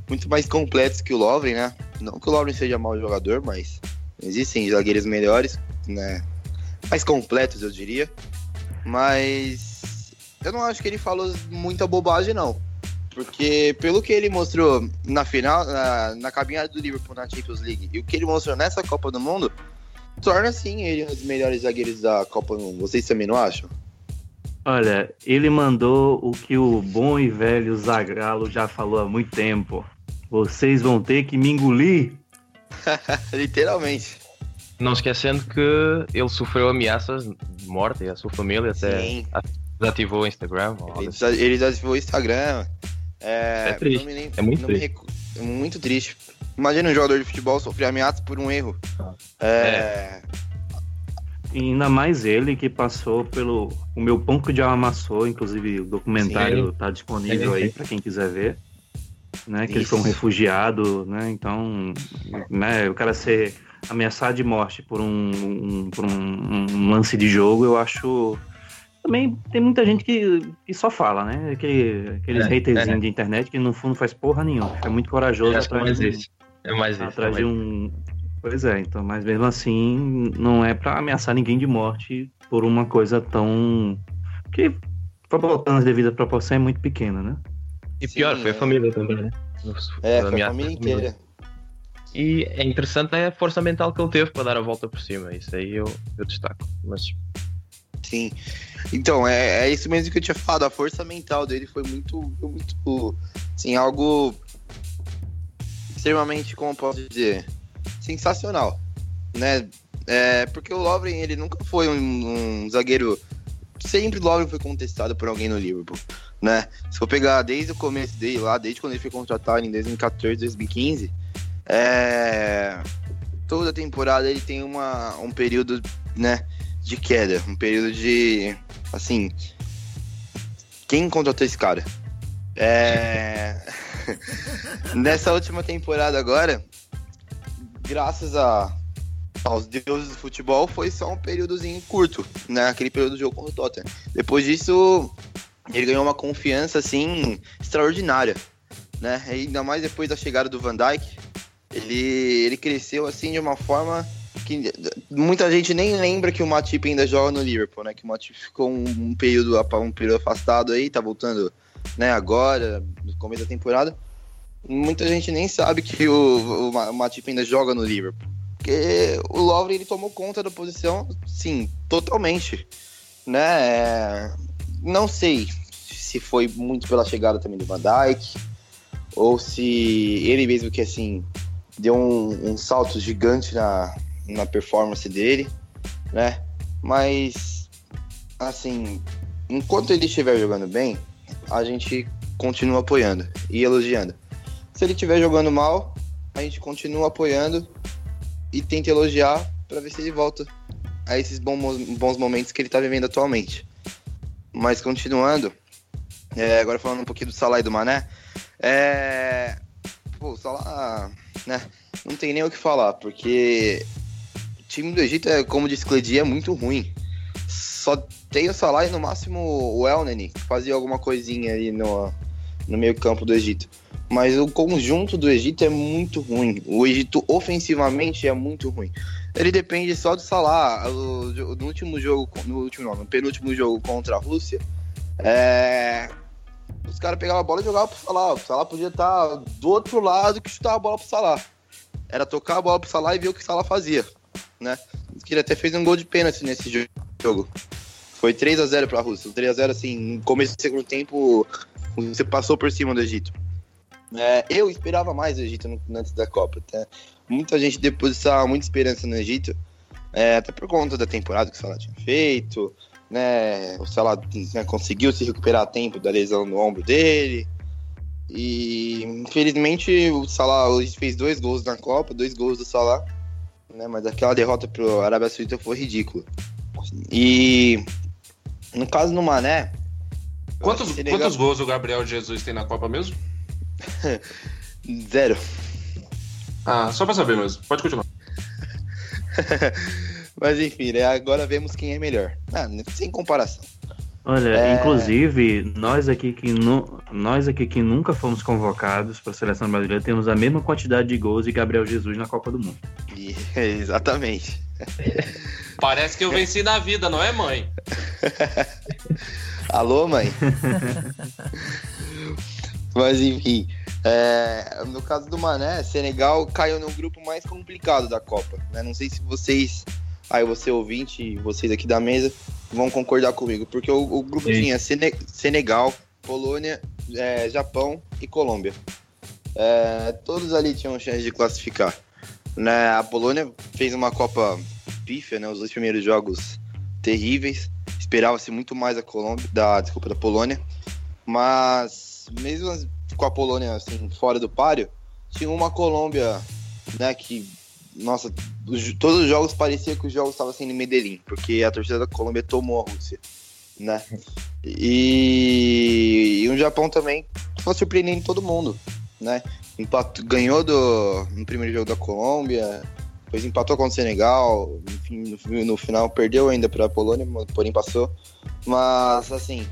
muito mais completos que o Lovren, né, não que o Lovren seja mau jogador, mas existem zagueiros melhores, né, mais completos, eu diria, mas eu não acho que ele falou muita bobagem, não. Porque pelo que ele mostrou na final, na, na caminhada do Liverpool na Champions League e o que ele mostrou nessa Copa do Mundo, torna sim ele um dos melhores zagueiros da Copa do Mundo. Vocês também não acham? Olha, ele mandou o que o bom e velho Zagallo já falou há muito tempo. Vocês vão ter que me engolir. Literalmente. Não esquecendo que ele sofreu ameaças de morte e a sua família até Sim. desativou o Instagram. Ele, ele desativou o Instagram. É, é triste. Lembro, é muito triste. É muito triste. Imagina um jogador de futebol sofrer ameaças por um erro. É... é. E ainda mais ele que passou pelo. O meu ponto de amassou, inclusive o documentário está disponível aí para quem quiser ver. Né, que Isso. ele foi um refugiado, né? Então, né, o cara ser ameaçado de morte por um, um por um, um lance de jogo, eu acho também tem muita gente que, que só fala, né? Aquele, aqueles é, haterzinhos é. de internet que no fundo faz porra nenhuma. É muito corajoso atrás, é de, é mais atrás de um. Pois é, então, mas mesmo assim, não é para ameaçar ninguém de morte por uma coisa tão. que, botando as devidas proporções, é muito pequena, né? E pior, Sim, foi a família também, né? É, foi a família inteira. E é interessante a força mental que ele teve para dar a volta por cima. Isso aí eu, eu destaco. Mas Sim. Então, é, é isso mesmo que eu tinha falado. A força mental dele foi muito, foi muito assim, algo extremamente, como posso dizer, sensacional, né? É, porque o Lovren, ele nunca foi um, um zagueiro... Sempre o Lovren foi contestado por alguém no Liverpool, né? Se for pegar desde o começo dele lá, desde quando ele foi contratado em 2014, 2015, é... toda temporada ele tem uma, um período, né, de queda, um período de. Assim. Quem contratou esse cara? É. Nessa última temporada agora, graças a, aos deuses do futebol, foi só um períodozinho curto, né? Aquele período do jogo contra o Tottenham. Depois disso, ele ganhou uma confiança, assim, extraordinária, né? Ainda mais depois da chegada do Van Dijk, ele, ele cresceu, assim, de uma forma que muita gente nem lembra que o Matip ainda joga no Liverpool, né? Que o Matip ficou um, um, período, um período afastado aí, tá voltando, né, agora, no começo da temporada. Muita gente nem sabe que o, o Matip ainda joga no Liverpool. Porque o Lovren, ele tomou conta da posição, sim, totalmente, né? Não sei se foi muito pela chegada também do Van Dijk, ou se ele mesmo que, assim, deu um, um salto gigante na, na performance dele, né? Mas, assim, enquanto ele estiver jogando bem, a gente continua apoiando e elogiando. Se ele estiver jogando mal, a gente continua apoiando e tenta elogiar para ver se ele volta a esses bons, momentos que ele está vivendo atualmente. Mas continuando, é, agora falando um pouquinho do Salah e do Mané, é, pô, o Salah, né, não tem nem o que falar, porque time do Egito, é, como disse Cledi, é muito ruim. Só tem o Salah e no máximo o Elneny, que fazia alguma coisinha aí no, no meio campo do Egito. Mas o conjunto do Egito é muito ruim. O Egito ofensivamente é muito ruim. Ele depende só do Salah. No último jogo, no último não, no penúltimo jogo contra a Rússia, é... os caras pegavam a bola e jogavam pro Salah. O Salah podia estar do outro lado que chutava a bola pro Salah. Era tocar a bola pro Salah e ver o que o Salah fazia né? Ele até fez um gol de pênalti nesse jogo. Foi 3 a 0 para a Rússia. 3 a 0 assim, no começo do segundo tempo, você passou por cima do Egito. É, eu esperava mais do Egito no, antes da Copa. Tá? Muita gente depositava muita esperança no Egito. É, até por conta da temporada que o Salah tinha feito, né? O Salah né, conseguiu se recuperar a tempo da lesão no ombro dele. E infelizmente o Salah hoje fez dois gols na Copa, dois gols do Salah, né? Mas aquela derrota pro Arábia Saudita foi ridícula. E no caso do Mané. Quantos, quantos gols o Gabriel Jesus tem na Copa mesmo? Zero. Ah, só pra saber mesmo. Pode continuar. Mas enfim, né? agora vemos quem é melhor. Ah, sem comparação. Olha, é... inclusive, nós aqui, que nu... nós aqui que nunca fomos convocados para a seleção brasileira temos a mesma quantidade de gols de Gabriel Jesus na Copa do Mundo. E... Exatamente. Parece que eu venci na vida, não é, mãe? Alô, mãe? Mas enfim, é, no caso do Mané, Senegal caiu no grupo mais complicado da Copa. Né? Não sei se vocês, aí você ouvinte e vocês aqui da mesa, vão concordar comigo, porque o, o grupo Sim. tinha Sene Senegal, Polônia, é, Japão e Colômbia. É, todos ali tinham chance de classificar. Né? A Polônia fez uma Copa pífia, né? Os dois primeiros jogos terríveis. Esperava-se muito mais da Colômbia, da desculpa da Polônia, mas mesmo com a Polônia assim, fora do páreo, tinha uma Colômbia, né, que nossa, todos os jogos parecia que os jogos estavam sendo em Medellín, porque a torcida da Colômbia tomou a Rússia, né? E, e o Japão também foi surpreendendo todo mundo, né? Empatou, ganhou do, no primeiro jogo da Colômbia, depois empatou contra o Senegal, no, final perdeu ainda para a Polônia, porém passou. Mas assim,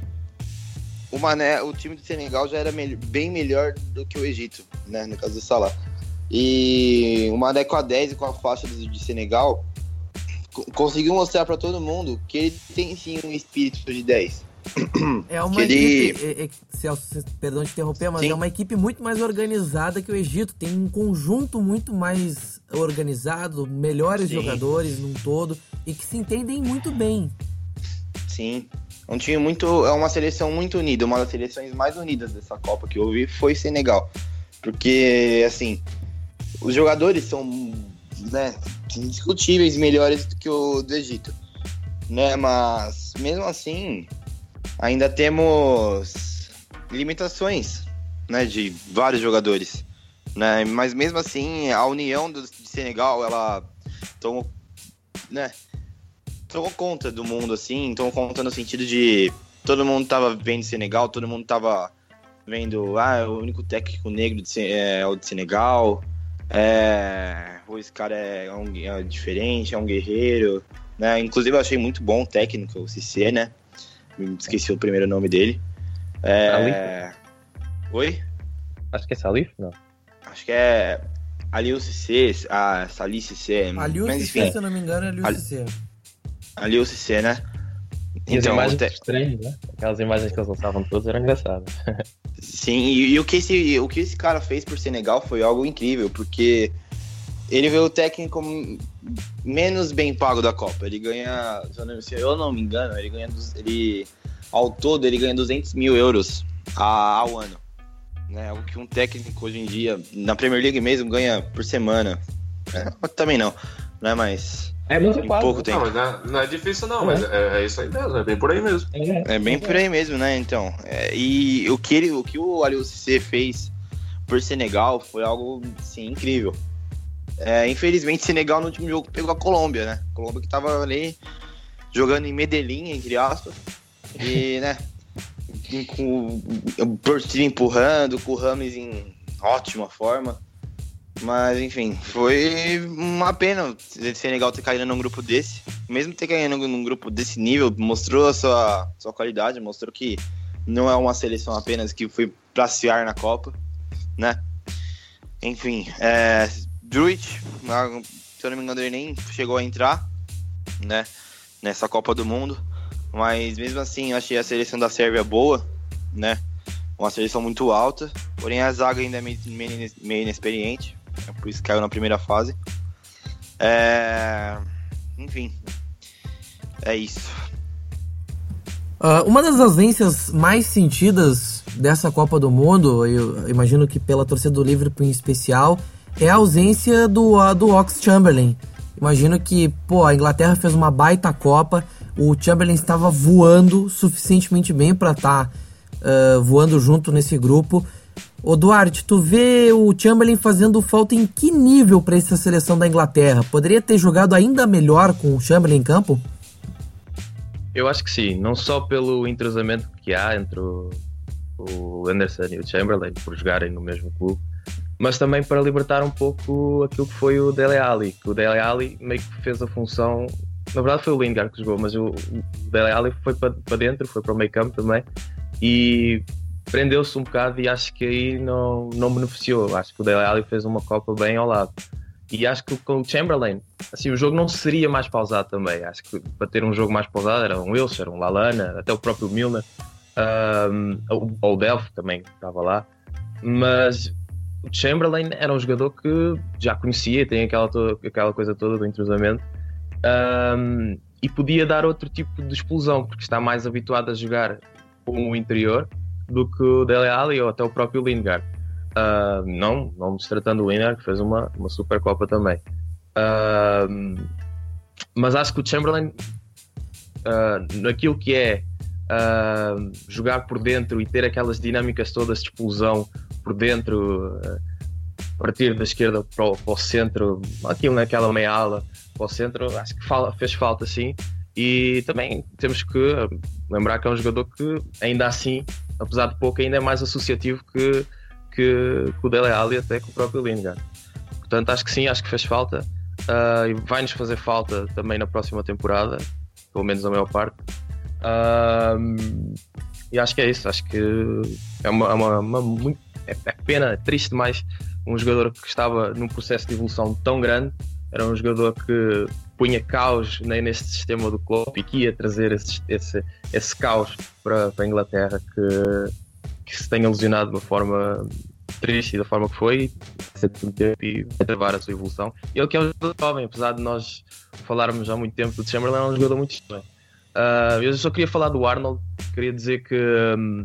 o Mané, o time do Senegal já era bem melhor do que o Egito, né? No caso do Salah. E o Mané com a 10 e com a faixa de Senegal conseguiu mostrar para todo mundo que ele tem sim um espírito de 10. É uma ele... equipe, é, é, Celso, perdão te interromper, mas sim. é uma equipe muito mais organizada que o Egito. Tem um conjunto muito mais organizado, melhores sim. jogadores num todo e que se entendem muito bem. Sim, um time muito. É uma seleção muito unida. Uma das seleções mais unidas dessa Copa que eu vi foi Senegal. Porque, assim, os jogadores são né, indiscutíveis melhores do que o do Egito. Né? Mas, mesmo assim, ainda temos limitações né, de vários jogadores. Né? Mas mesmo assim, a união do, de Senegal, ela tomou, né, tomou conta do mundo, assim, tomou conta no sentido de todo mundo tava vendo Senegal, todo mundo tava vendo, ah, o único técnico negro de, é, é o de Senegal, é, esse cara é, um, é diferente, é um guerreiro, né? Inclusive eu achei muito bom o técnico, o Cissé, né? Esqueci o primeiro nome dele. É... Oi? Acho que é Salif, não? Acho que é Aliou Cissé, ah, Salif Cissé. Aliou Cissé, se eu não me engano, é Aliou Cissé ali o CC, né? E então, as imagens te... estranhas, né? Aquelas imagens que eles lançavam todas eram engraçadas. Sim, e, e, o, que esse, o que esse cara fez por Senegal foi algo incrível, porque ele veio o técnico menos bem pago da Copa. Ele ganha, se eu não me engano, ele ganha, ele, ao todo, ele ganha 200 mil euros ao ano. Né? O que um técnico hoje em dia, na Premier League mesmo, ganha por semana. É, também não, né? Mas é muito fácil. pouco tempo. Não, não é, não é difícil não, é. mas é, é, isso aí mesmo, é bem por aí mesmo. É, é bem por aí mesmo, né, então. É, e o que, ele, o, que o Aliou fez por Senegal foi algo, sim, incrível. É, infelizmente, Senegal no último jogo pegou a Colômbia, né? A Colômbia que tava ali jogando em Medellín, entre aspas. E, né, com o torcida empurrando, com o Rames em ótima forma. Mas, enfim, foi uma pena o Senegal ter caído num grupo desse. Mesmo ter caído num grupo desse nível, mostrou a sua, sua qualidade, mostrou que não é uma seleção apenas que foi pra se na Copa, né? Enfim, é, Druid, se eu não me engano, ele nem chegou a entrar, né? Nessa Copa do Mundo. Mas mesmo assim, eu achei a seleção da Sérvia boa, né? Uma seleção muito alta, porém a zaga ainda é meio, meio inexperiente. É por isso que caiu na primeira fase. É... Enfim, é isso. Uh, uma das ausências mais sentidas dessa Copa do Mundo, eu imagino que pela torcida do Liverpool em especial, é a ausência do, uh, do Ox Chamberlain. Imagino que, pô, a Inglaterra fez uma baita Copa, o Chamberlain estava voando suficientemente bem para estar tá, uh, voando junto nesse grupo. Ô Duarte, tu vê o Chamberlain fazendo falta em que nível para essa seleção da Inglaterra? Poderia ter jogado ainda melhor com o Chamberlain em campo? Eu acho que sim, não só pelo entrosamento que há entre o, o Anderson e o Chamberlain, por jogarem no mesmo clube, mas também para libertar um pouco aquilo que foi o Dele Alli, que o Dele Alli meio que fez a função, na verdade foi o Lingard que jogou, mas o, Dele Alli foi para, para dentro, foi para o meio campo também, e prendeu-se um bocado e acho que aí não, não beneficiou, acho que o Dele Alli fez uma Copa bem ao lado. E acho que com o Chamberlain, assim, o jogo não seria mais pausado também. Acho que para ter um jogo mais pausado era um Wilshire, um Lalana, até o próprio Milner, um, ou o Delphi também estava lá. Mas o Chamberlain era um jogador que já conhecia, tem aquela, aquela coisa toda do entrosamento. Um, e podia dar outro tipo de explosão, porque está mais habituado a jogar com o interior do que o Dele Alli ou até o próprio Lingard. Uh, não, não tratando o Lingard, que fez uma, uma super Copa também. Uh, mas acho que o Chamberlain, uh, naquilo que é jogar por dentro e ter aquelas dinâmicas todas de explosão por dentro, partir da esquerda para o, para o centro, aquilo naquela meia ala para o centro, acho que fez falta sim. E também temos que lembrar que é um jogador que, ainda assim, apesar de pouco, ainda é mais associativo que, que, que o Dele Alli até com o próprio Lingard. Portanto, acho que sim, acho que fez falta. Uh, e vai-nos fazer falta também na próxima temporada, pelo menos a maior parte. Uh, e acho que é isso, acho que é uma, é uma, uma muito, é, é pena, é triste demais um jogador que estava num processo de evolução tão grande, era um jogador que punha caos né, neste sistema do Klopp e que ia trazer esse, esse, esse caos para, para a Inglaterra que, que se tenha lesionado de uma forma triste da forma que foi e travar a sua evolução. Ele que é um jogador jovem, apesar de nós falarmos há muito tempo do Chamberlain, é um jogador muito jovem. Uh, eu só queria falar do Arnold, queria dizer que um,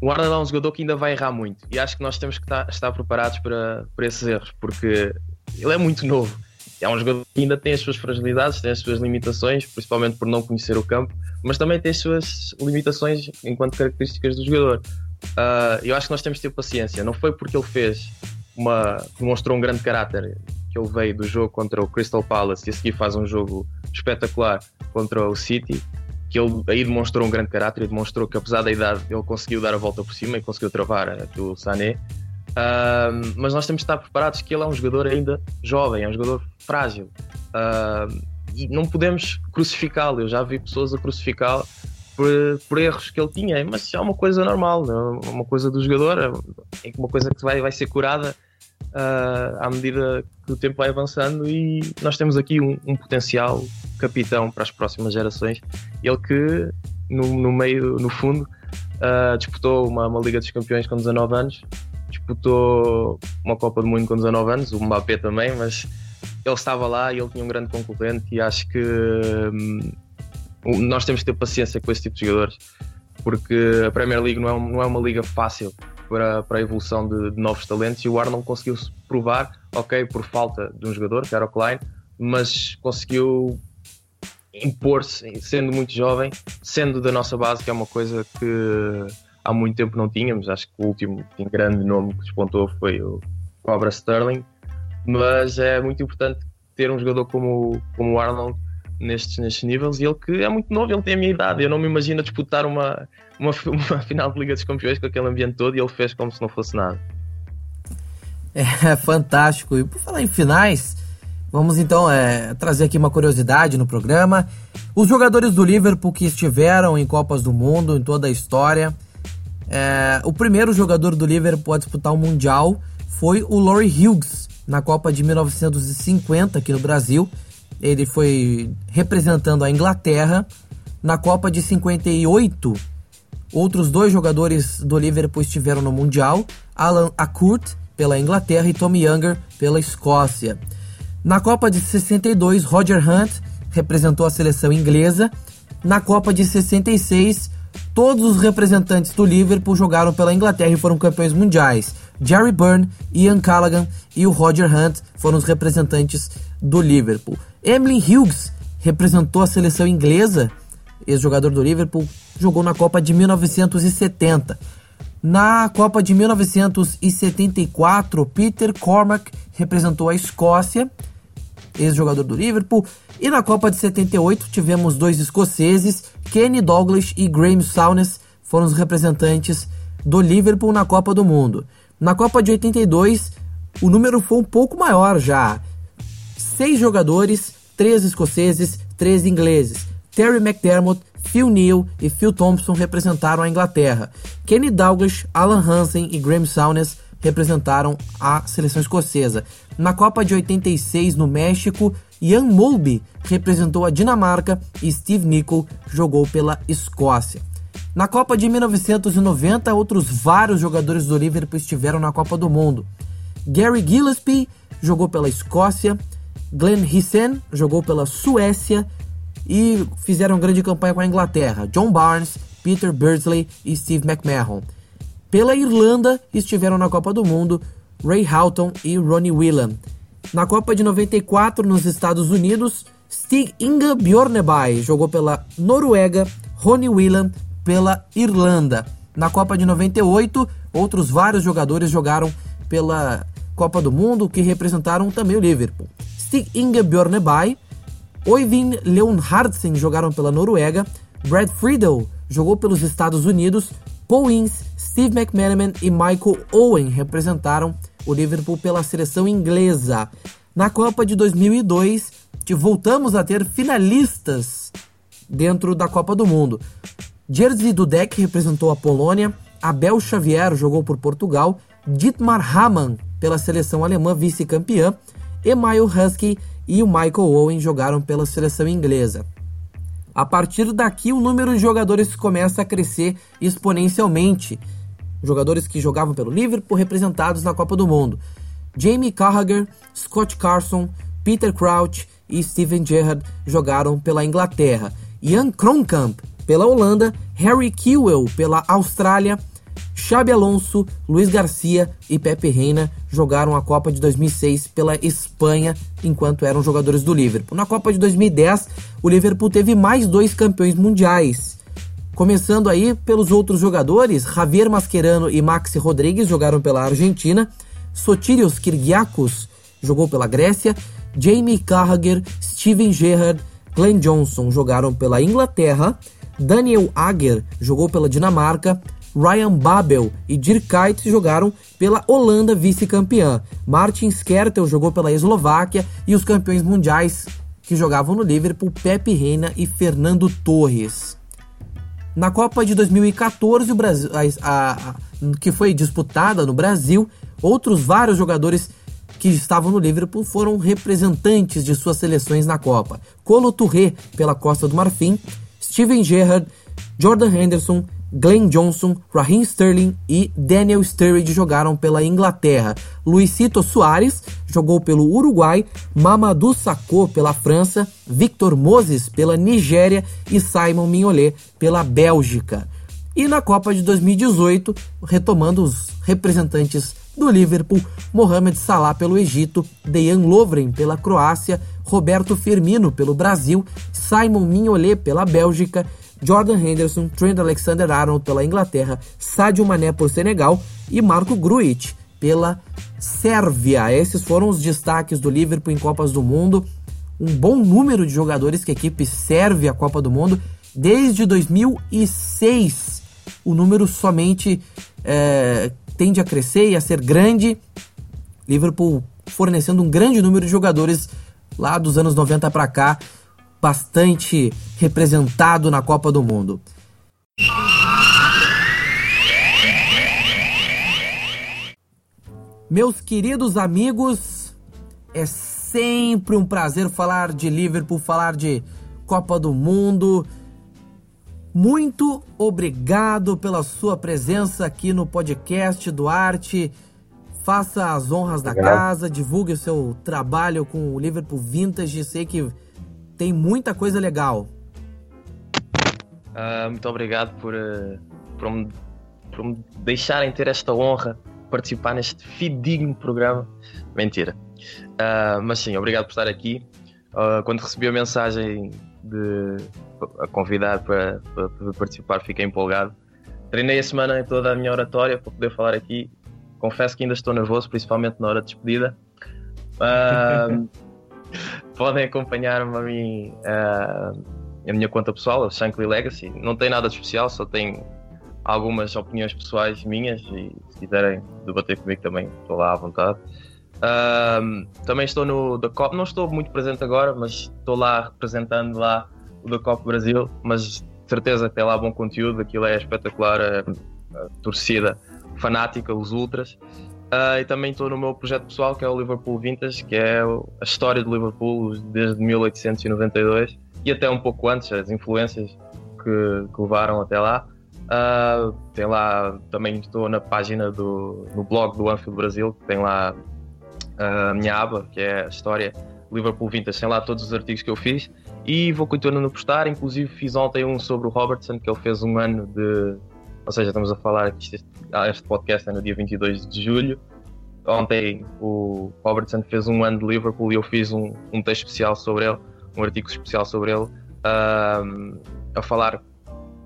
o Arnold é um jogador que ainda vai errar muito e acho que nós temos que estar, estar preparados para, para esses erros, porque ele é muito novo. É um jogador que ainda tem as suas fragilidades, tem as suas limitações, principalmente por não conhecer o campo, mas também tem as suas limitações enquanto características do jogador. Uh, eu acho que nós temos de ter paciência. Não foi porque ele fez uma. demonstrou um grande caráter que ele veio do jogo contra o Crystal Palace e a seguir faz um jogo espetacular contra o City, que ele aí demonstrou um grande caráter e demonstrou que apesar da idade ele conseguiu dar a volta por cima e conseguiu travar aqui o Sané. Uh, mas nós temos de estar preparados que ele é um jogador ainda jovem, é um jogador frágil. Uh, e não podemos crucificá-lo. Eu já vi pessoas a crucificá-lo por, por, erros que ele tinha, mas é uma coisa normal, é uma coisa do jogador, é uma coisa que vai, vai ser curada uh, à medida que o tempo vai avançando e nós temos aqui um, um potencial capitão para as próximas gerações. Ele que no, no meio, no fundo, uh, disputou uma, uma, Liga dos Campeões com 19 anos, disputou uma Copa do Mundo com 19 anos, o Mbappé também, mas ele estava lá e ele tinha um grande concorrente e acho que hum, nós temos que ter paciência com esse tipo de jogadores, porque a Premier League não é, não é uma liga fácil para, para a evolução de, de novos talentos e o Arnold conseguiu se provar, ok, por falta de um jogador, que era o Klein, mas conseguiu impor-se, sendo muito jovem, sendo da nossa base, que é uma coisa que há muito tempo não tínhamos. Acho que o último grande nome que despontou foi o Cobra Sterling, mas é muito importante ter um jogador como, como o Arnold nestes, nestes níveis e ele que é muito novo, ele tem a minha idade. Eu não me imagino disputar uma, uma, uma final de Liga dos Campeões com aquele ambiente todo e ele fez como se não fosse nada. É fantástico. E por falar em finais, vamos então é, trazer aqui uma curiosidade no programa. Os jogadores do Liverpool que estiveram em Copas do Mundo em toda a história. É, o primeiro jogador do Liverpool a disputar o Mundial foi o Laurie Hughes na Copa de 1950 aqui no Brasil ele foi representando a Inglaterra. Na Copa de 58, outros dois jogadores do Liverpool estiveram no Mundial: Alan Akurt pela Inglaterra e Tommy Younger pela Escócia. Na Copa de 62, Roger Hunt representou a seleção inglesa. Na Copa de 66, todos os representantes do Liverpool jogaram pela Inglaterra e foram campeões mundiais. Jerry Byrne, Ian Callaghan e o Roger Hunt foram os representantes do Liverpool. Emily Hughes representou a seleção inglesa, ex-jogador do Liverpool, jogou na Copa de 1970. Na Copa de 1974, Peter Cormack representou a Escócia, ex-jogador do Liverpool. E na Copa de 78 tivemos dois escoceses, Kenny Douglas e Graham Souness, foram os representantes do Liverpool na Copa do Mundo. Na Copa de 82, o número foi um pouco maior já. Seis jogadores, três escoceses, três ingleses. Terry McDermott, Phil Neal e Phil Thompson representaram a Inglaterra. Kenny Douglas, Alan Hansen e Graham Souness representaram a seleção escocesa. Na Copa de 86 no México, Ian Mulby representou a Dinamarca e Steve Nicol jogou pela Escócia. Na Copa de 1990, outros vários jogadores do Liverpool estiveram na Copa do Mundo. Gary Gillespie jogou pela Escócia, Glenn Hissen jogou pela Suécia e fizeram grande campanha com a Inglaterra. John Barnes, Peter Beardsley e Steve McMahon. Pela Irlanda estiveram na Copa do Mundo Ray Houghton e Ronnie Whelan. Na Copa de 94 nos Estados Unidos, Stig Inga Bjorneby jogou pela Noruega, Ronnie Whelan pela Irlanda. Na Copa de 98, outros vários jogadores jogaram pela Copa do Mundo que representaram também o Liverpool. Stig Inge Bjorneby, Oyvind Leonhardsen jogaram pela Noruega, Brad Friedel jogou pelos Estados Unidos, Paul Ince, Steve McManaman e Michael Owen representaram o Liverpool pela seleção inglesa. Na Copa de 2002, voltamos a ter finalistas dentro da Copa do Mundo. Jerzy Dudek representou a Polônia, Abel Xavier jogou por Portugal, Dietmar Hamann pela seleção alemã vice-campeã, Emile Husky e o Michael Owen jogaram pela seleção inglesa. A partir daqui, o número de jogadores começa a crescer exponencialmente. Jogadores que jogavam pelo Liverpool representados na Copa do Mundo. Jamie Carragher, Scott Carson, Peter Crouch e Steven Gerrard jogaram pela Inglaterra. Ian Kronkamp pela Holanda, Harry Kewell pela Austrália, Xabi Alonso, Luiz Garcia e Pepe Reina jogaram a Copa de 2006 pela Espanha enquanto eram jogadores do Liverpool. Na Copa de 2010, o Liverpool teve mais dois campeões mundiais. Começando aí pelos outros jogadores, Javier Mascherano e Maxi Rodrigues jogaram pela Argentina, Sotirios Kyrgiakos jogou pela Grécia, Jamie Carragher, Steven Gerrard, Glenn Johnson jogaram pela Inglaterra, Daniel Agger jogou pela Dinamarca, Ryan Babel e Dirk Kuyt jogaram pela Holanda vice-campeã. Martin Skertel jogou pela Eslováquia e os campeões mundiais que jogavam no Liverpool, Pepe Reina e Fernando Torres. Na Copa de 2014, o Brasil, a, a, a, que foi disputada no Brasil, outros vários jogadores que estavam no Liverpool foram representantes de suas seleções na Copa. Colo Touré pela Costa do Marfim, Steven Gerrard, Jordan Henderson, Glenn Johnson, Raheem Sterling e Daniel Sturridge jogaram pela Inglaterra. Luisito Soares jogou pelo Uruguai, Mamadou Sakho pela França, Victor Moses pela Nigéria e Simon Mignolet pela Bélgica. E na Copa de 2018, retomando os representantes do Liverpool, Mohamed Salah pelo Egito, Dejan Lovren pela Croácia, Roberto Firmino pelo Brasil, Simon Mignolet pela Bélgica Jordan Henderson, Trent Alexander-Arnold pela Inglaterra, Sadio Mané por Senegal e Marco Grujic pela Sérvia. Esses foram os destaques do Liverpool em Copas do Mundo. Um bom número de jogadores que a equipe serve a Copa do Mundo desde 2006. O número somente é, tende a crescer e a ser grande. Liverpool fornecendo um grande número de jogadores lá dos anos 90 para cá bastante representado na Copa do Mundo. Meus queridos amigos, é sempre um prazer falar de Liverpool, falar de Copa do Mundo. Muito obrigado pela sua presença aqui no podcast do Arte. Faça as honras da casa, divulgue o seu trabalho com o Liverpool Vintage. Sei que tem muita coisa legal. Uh, muito obrigado por, uh, por, me, por me deixarem ter esta honra de participar neste fidedigno programa. Mentira. Uh, mas sim, obrigado por estar aqui. Uh, quando recebi a mensagem de a convidar para, para, para, participar, fiquei empolgado. Treinei a semana toda a minha oratória para poder falar aqui. Confesso que ainda estou nervoso, principalmente na hora de despedida. Uh, podem acompanhar-me a mim, a minha conta pessoal, a Shankly Legacy. Não tem nada de especial, só tem algumas opiniões pessoais minhas e se quiserem debater comigo também estou lá à vontade. Também estou no da COP, não estou muito presente agora, mas estou lá representando lá o da COP Brasil, mas de certeza que tem lá bom conteúdo, aquilo é espetacular, a, a torcida fanática, os ultras. Uh, e também estou no meu projeto pessoal que é o Liverpool Vintage, que é a história do Liverpool desde 1892 e até um pouco antes, as influências que, que levaram até lá. Uh, tem lá, também estou na página do no blog do Anfield Brasil, que tem lá ah, a minha aba, que é a história Liverpool Vintage, tem lá todos os artigos que eu fiz e vou continuando a postar. Inclusive, fiz ontem um sobre o Robertson, que ele fez um ano de. Ou seja, estamos a falar que este, ah, este podcast é no dia 22 de julho. Ontem o Robertson fez um ano de Liverpool e eu fiz um, um texto especial sobre ele, um artigo especial sobre ele, a falar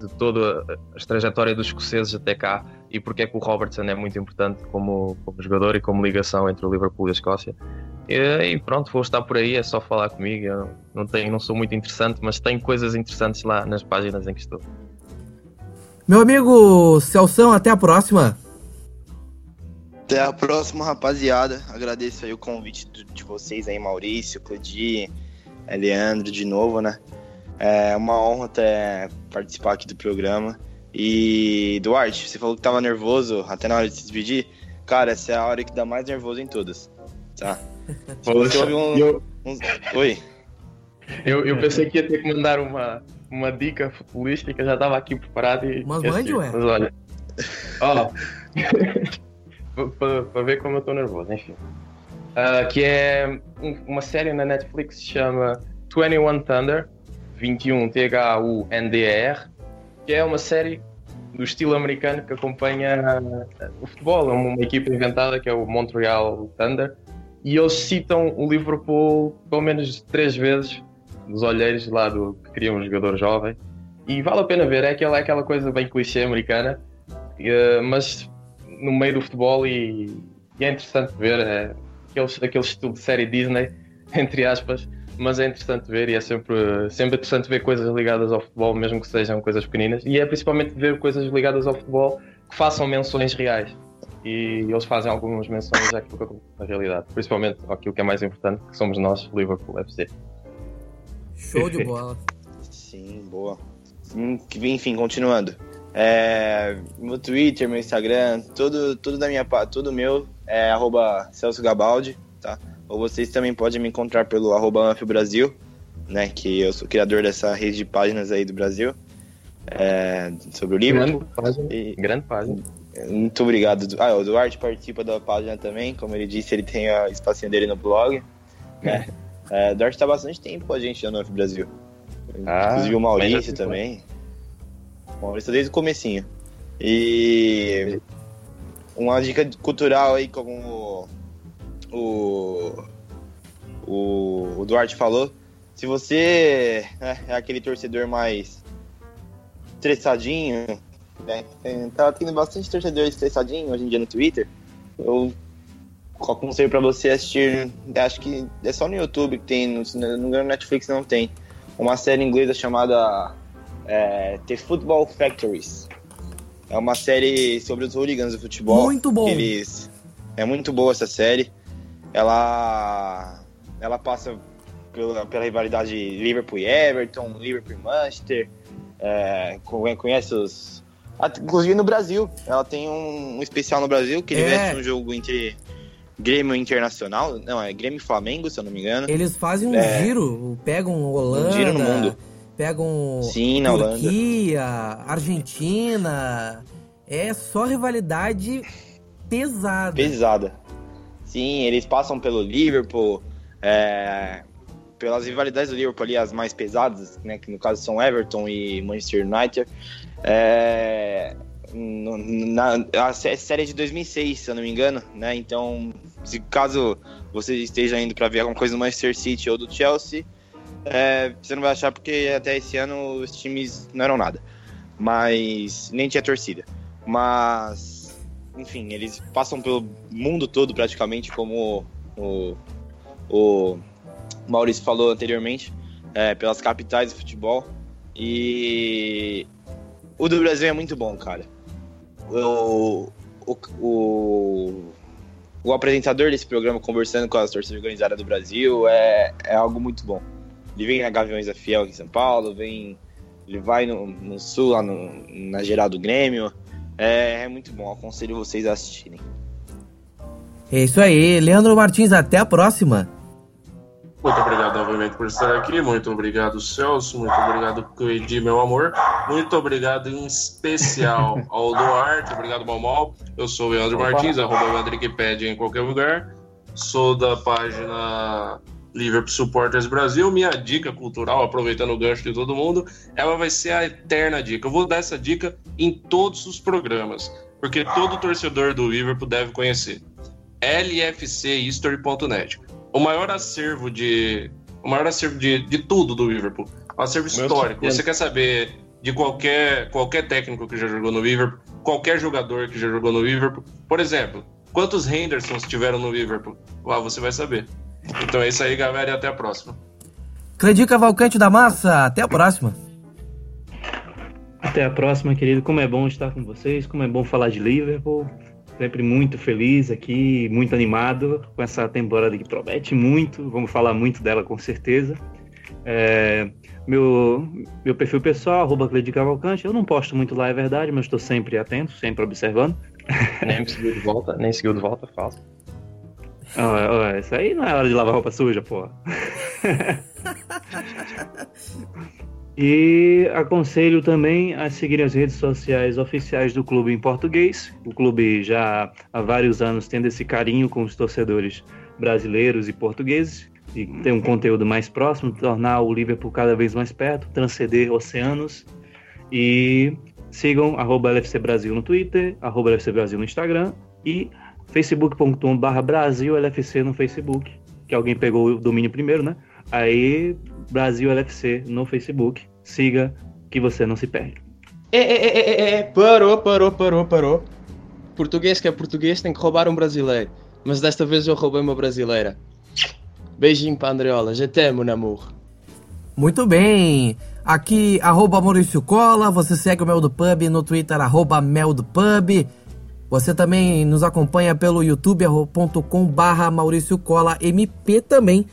de toda a trajetória dos escoceses até cá e porque é que o Robertson é muito importante como, como jogador e como ligação entre o Liverpool e a Escócia. E, e, pronto, vou estar por aí, é só falar comigo. Eu não, tenho, não sou muito interessante, mas tem coisas interessantes lá nas páginas em que estou. Meu amigo Celção, até a próxima. Até a próxima, rapaziada. Agradeço aí o convite de vocês aí, Maurício, Cledi, Leandro, de novo, né? É uma honra até participar aqui do programa. E, Duarte, você falou que tava nervoso até na hora de se despedir. Cara, essa é a hora que dá mais nervoso em todas, tá? Você ouve um, eu... um... Oi? Eu, eu pensei que ia ter que mandar uma, uma dica futebolística, já tava aqui preparado e... Mas mande, ué. Mas olha... Ó... para ver como eu tô nervoso, enfim. Uh, que é uma série na Netflix que se chama 21 Thunder, 21 T-H-U-N-D-E-R, que é uma série do estilo americano que acompanha o futebol. É uma equipa inventada que é o Montreal Thunder. E eles citam o Liverpool pelo menos três vezes nos olheiros lá do que queria um jogador jovem. E vale a pena ver, é aquela, é aquela coisa bem clichê americana, eh, mas no meio do futebol e, e é interessante ver é, aquele, aquele estilo de série Disney, entre aspas, mas é interessante ver e é sempre, sempre interessante ver coisas ligadas ao futebol, mesmo que sejam coisas pequeninas, e é principalmente ver coisas ligadas ao futebol que façam menções reais. E eles fazem algumas menções àquilo que acontece na realidade, principalmente aquilo que é mais importante, que somos nós, Liverpool FC. Show de bola. Sim, boa. Enfim, continuando. É, meu Twitter, meu Instagram, tudo, tudo da minha tudo meu é arroba Celso Gabaldi, tá? ou vocês também podem me encontrar pelo arroba Brasil, né, que eu sou criador dessa rede de páginas aí do Brasil, é, sobre o livro. Grande página. E, grande página. Muito obrigado. Ah, o Duarte participa da página também, como ele disse, ele tem a espacinho dele no blog. Né? É, o Duarte está bastante tempo com a gente no F Brasil. Ah, Inclusive o Maurício também. O Maurício desde o comecinho. E uma dica cultural aí, como o, o, o Duarte falou, se você né, é aquele torcedor mais estressadinho, né, tá tendo bastante torcedor estressadinho hoje em dia no Twitter, eu aconselho para você assistir, acho que é só no YouTube que tem, no, no Netflix não tem, uma série inglesa chamada é, The Football Factories. É uma série sobre os hooligans do futebol. Muito bom. Eles... É muito boa essa série ela, ela passa pela, pela rivalidade Liverpool e Everton, Liverpool e Manchester, é, conhece os... Inclusive no Brasil, ela tem um, um especial no Brasil, que ele é. veste um jogo entre Grêmio Internacional, não, é Grêmio Flamengo, se eu não me engano. Eles fazem um é, giro, pegam Holanda, um giro no mundo. pegam Sim, na Turquia, Holanda. Argentina, é só rivalidade pesada. Pesada. Sim, eles passam pelo Liverpool, é, pelas rivalidades do Liverpool ali, as mais pesadas, né, que no caso são Everton e Manchester United. É, na a série de 2006, se eu não me engano, né? Então, se caso você esteja indo para ver alguma coisa do Manchester City ou do Chelsea, é, você não vai achar porque até esse ano os times não eram nada. Mas nem tinha torcida. Mas, enfim, eles passam pelo mundo todo praticamente, como o, o Maurício falou anteriormente, é, pelas capitais do futebol. E o do Brasil é muito bom, cara. O, o, o, apresentador desse programa conversando com as torcidas organizadas do Brasil é, é algo muito bom. Ele vem na Gaviões da Fiel aqui em São Paulo, vem, ele vai no, no Sul, lá no, na geral do Grêmio. É, é muito bom, aconselho vocês a assistirem. É isso aí, Leandro Martins, até a próxima. Muito obrigado novamente por estar aqui. Muito obrigado, Celso. Muito obrigado, Cleidi, meu amor. Muito obrigado em especial ao Duarte. Obrigado, Malmal. Eu sou o Leandro Opa. Martins, arroba Wikipedia em qualquer lugar. Sou da página Liverpool Supporters Brasil. Minha dica cultural, aproveitando o gancho de todo mundo, ela vai ser a eterna dica. Eu vou dar essa dica em todos os programas, porque todo torcedor do Liverpool deve conhecer. lfchistory.net o maior acervo de. O maior acervo de, de tudo do Liverpool. Um acervo histórico. Você quer saber de qualquer, qualquer técnico que já jogou no Liverpool, qualquer jogador que já jogou no Liverpool. Por exemplo, quantos Hendersons tiveram no Liverpool? Lá você vai saber. Então é isso aí, galera, e até a próxima. Cledir Cavalcante da Massa, até a próxima. Até a próxima, querido. Como é bom estar com vocês, como é bom falar de Liverpool. Sempre muito feliz aqui, muito animado com essa temporada que promete muito. Vamos falar muito dela com certeza. É, meu, meu perfil pessoal, arroba Cavalcante. Eu não posto muito lá, é verdade, mas estou sempre atento, sempre observando. Nem seguiu de volta, nem seguiu de volta, falso. Oh, oh, isso aí não é hora de lavar roupa suja, pô. E aconselho também a seguir as redes sociais oficiais do clube em português. O clube já há vários anos tendo esse carinho com os torcedores brasileiros e portugueses e ter um conteúdo mais próximo, tornar o Liverpool cada vez mais perto, transcender oceanos. E sigam arroba LFC Brasil no Twitter, arroba LFC Brasil no Instagram e facebook.com.br Brasil LFC no Facebook, que alguém pegou o domínio primeiro, né? Aí Brasil LFC no Facebook. Siga que você não se perde. É, é, é, é, é, parou, parou, parou, parou. Português que é português tem que roubar um brasileiro. Mas desta vez eu roubei uma brasileira. Beijinho para Andreola, já temo, namor. Muito bem. Aqui, arroba Maurício Cola. Você segue o Mel do Pub no Twitter, arroba Mel do Pub. Você também nos acompanha pelo youtube.com barra Maurício Cola MP também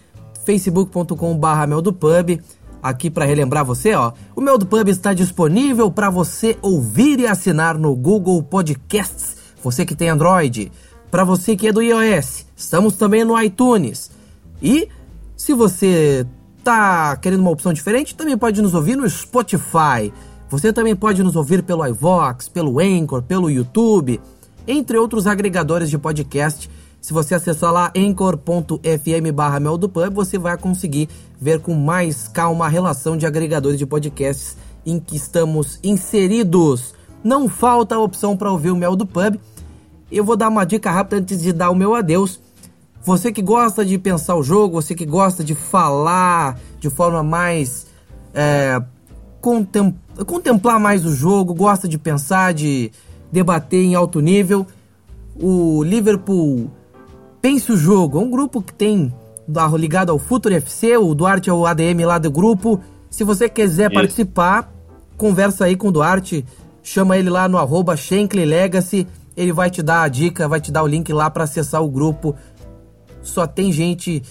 facebook.com.br Mel do Pub. Aqui para relembrar você, ó, o Mel do Pub está disponível para você ouvir e assinar no Google Podcasts. Você que tem Android, para você que é do iOS, estamos também no iTunes. E se você tá querendo uma opção diferente, também pode nos ouvir no Spotify. Você também pode nos ouvir pelo iVox, pelo Anchor, pelo YouTube, entre outros agregadores de podcast se você acessar lá anchor.fm barra Mel do Pub, você vai conseguir ver com mais calma a relação de agregadores de podcasts em que estamos inseridos. Não falta opção para ouvir o Mel do Pub. Eu vou dar uma dica rápida antes de dar o meu adeus. Você que gosta de pensar o jogo, você que gosta de falar de forma mais. É, contem contemplar mais o jogo, gosta de pensar, de debater em alto nível. O Liverpool Pense o Jogo, é um grupo que tem ligado ao Futuro FC, o Duarte é o ADM lá do grupo. Se você quiser Isso. participar, conversa aí com o Duarte, chama ele lá no arroba Legacy, ele vai te dar a dica, vai te dar o link lá para acessar o grupo. Só tem gente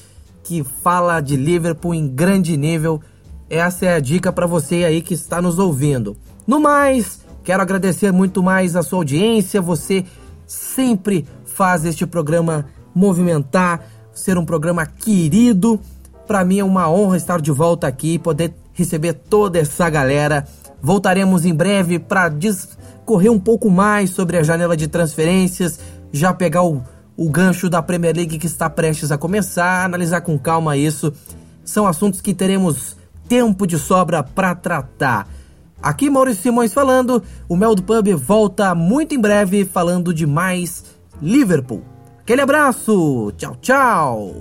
que fala de Liverpool em grande nível. Essa é a dica para você aí que está nos ouvindo. No mais, quero agradecer muito mais a sua audiência. Você sempre faz este programa movimentar, ser um programa querido. Para mim é uma honra estar de volta aqui e poder receber toda essa galera. Voltaremos em breve para discorrer um pouco mais sobre a janela de transferências, já pegar o, o gancho da Premier League que está prestes a começar, analisar com calma isso. São assuntos que teremos tempo de sobra para tratar. Aqui Maurício Simões falando, o Mel do Pub volta muito em breve falando de mais Liverpool. Aquele abraço, tchau, tchau!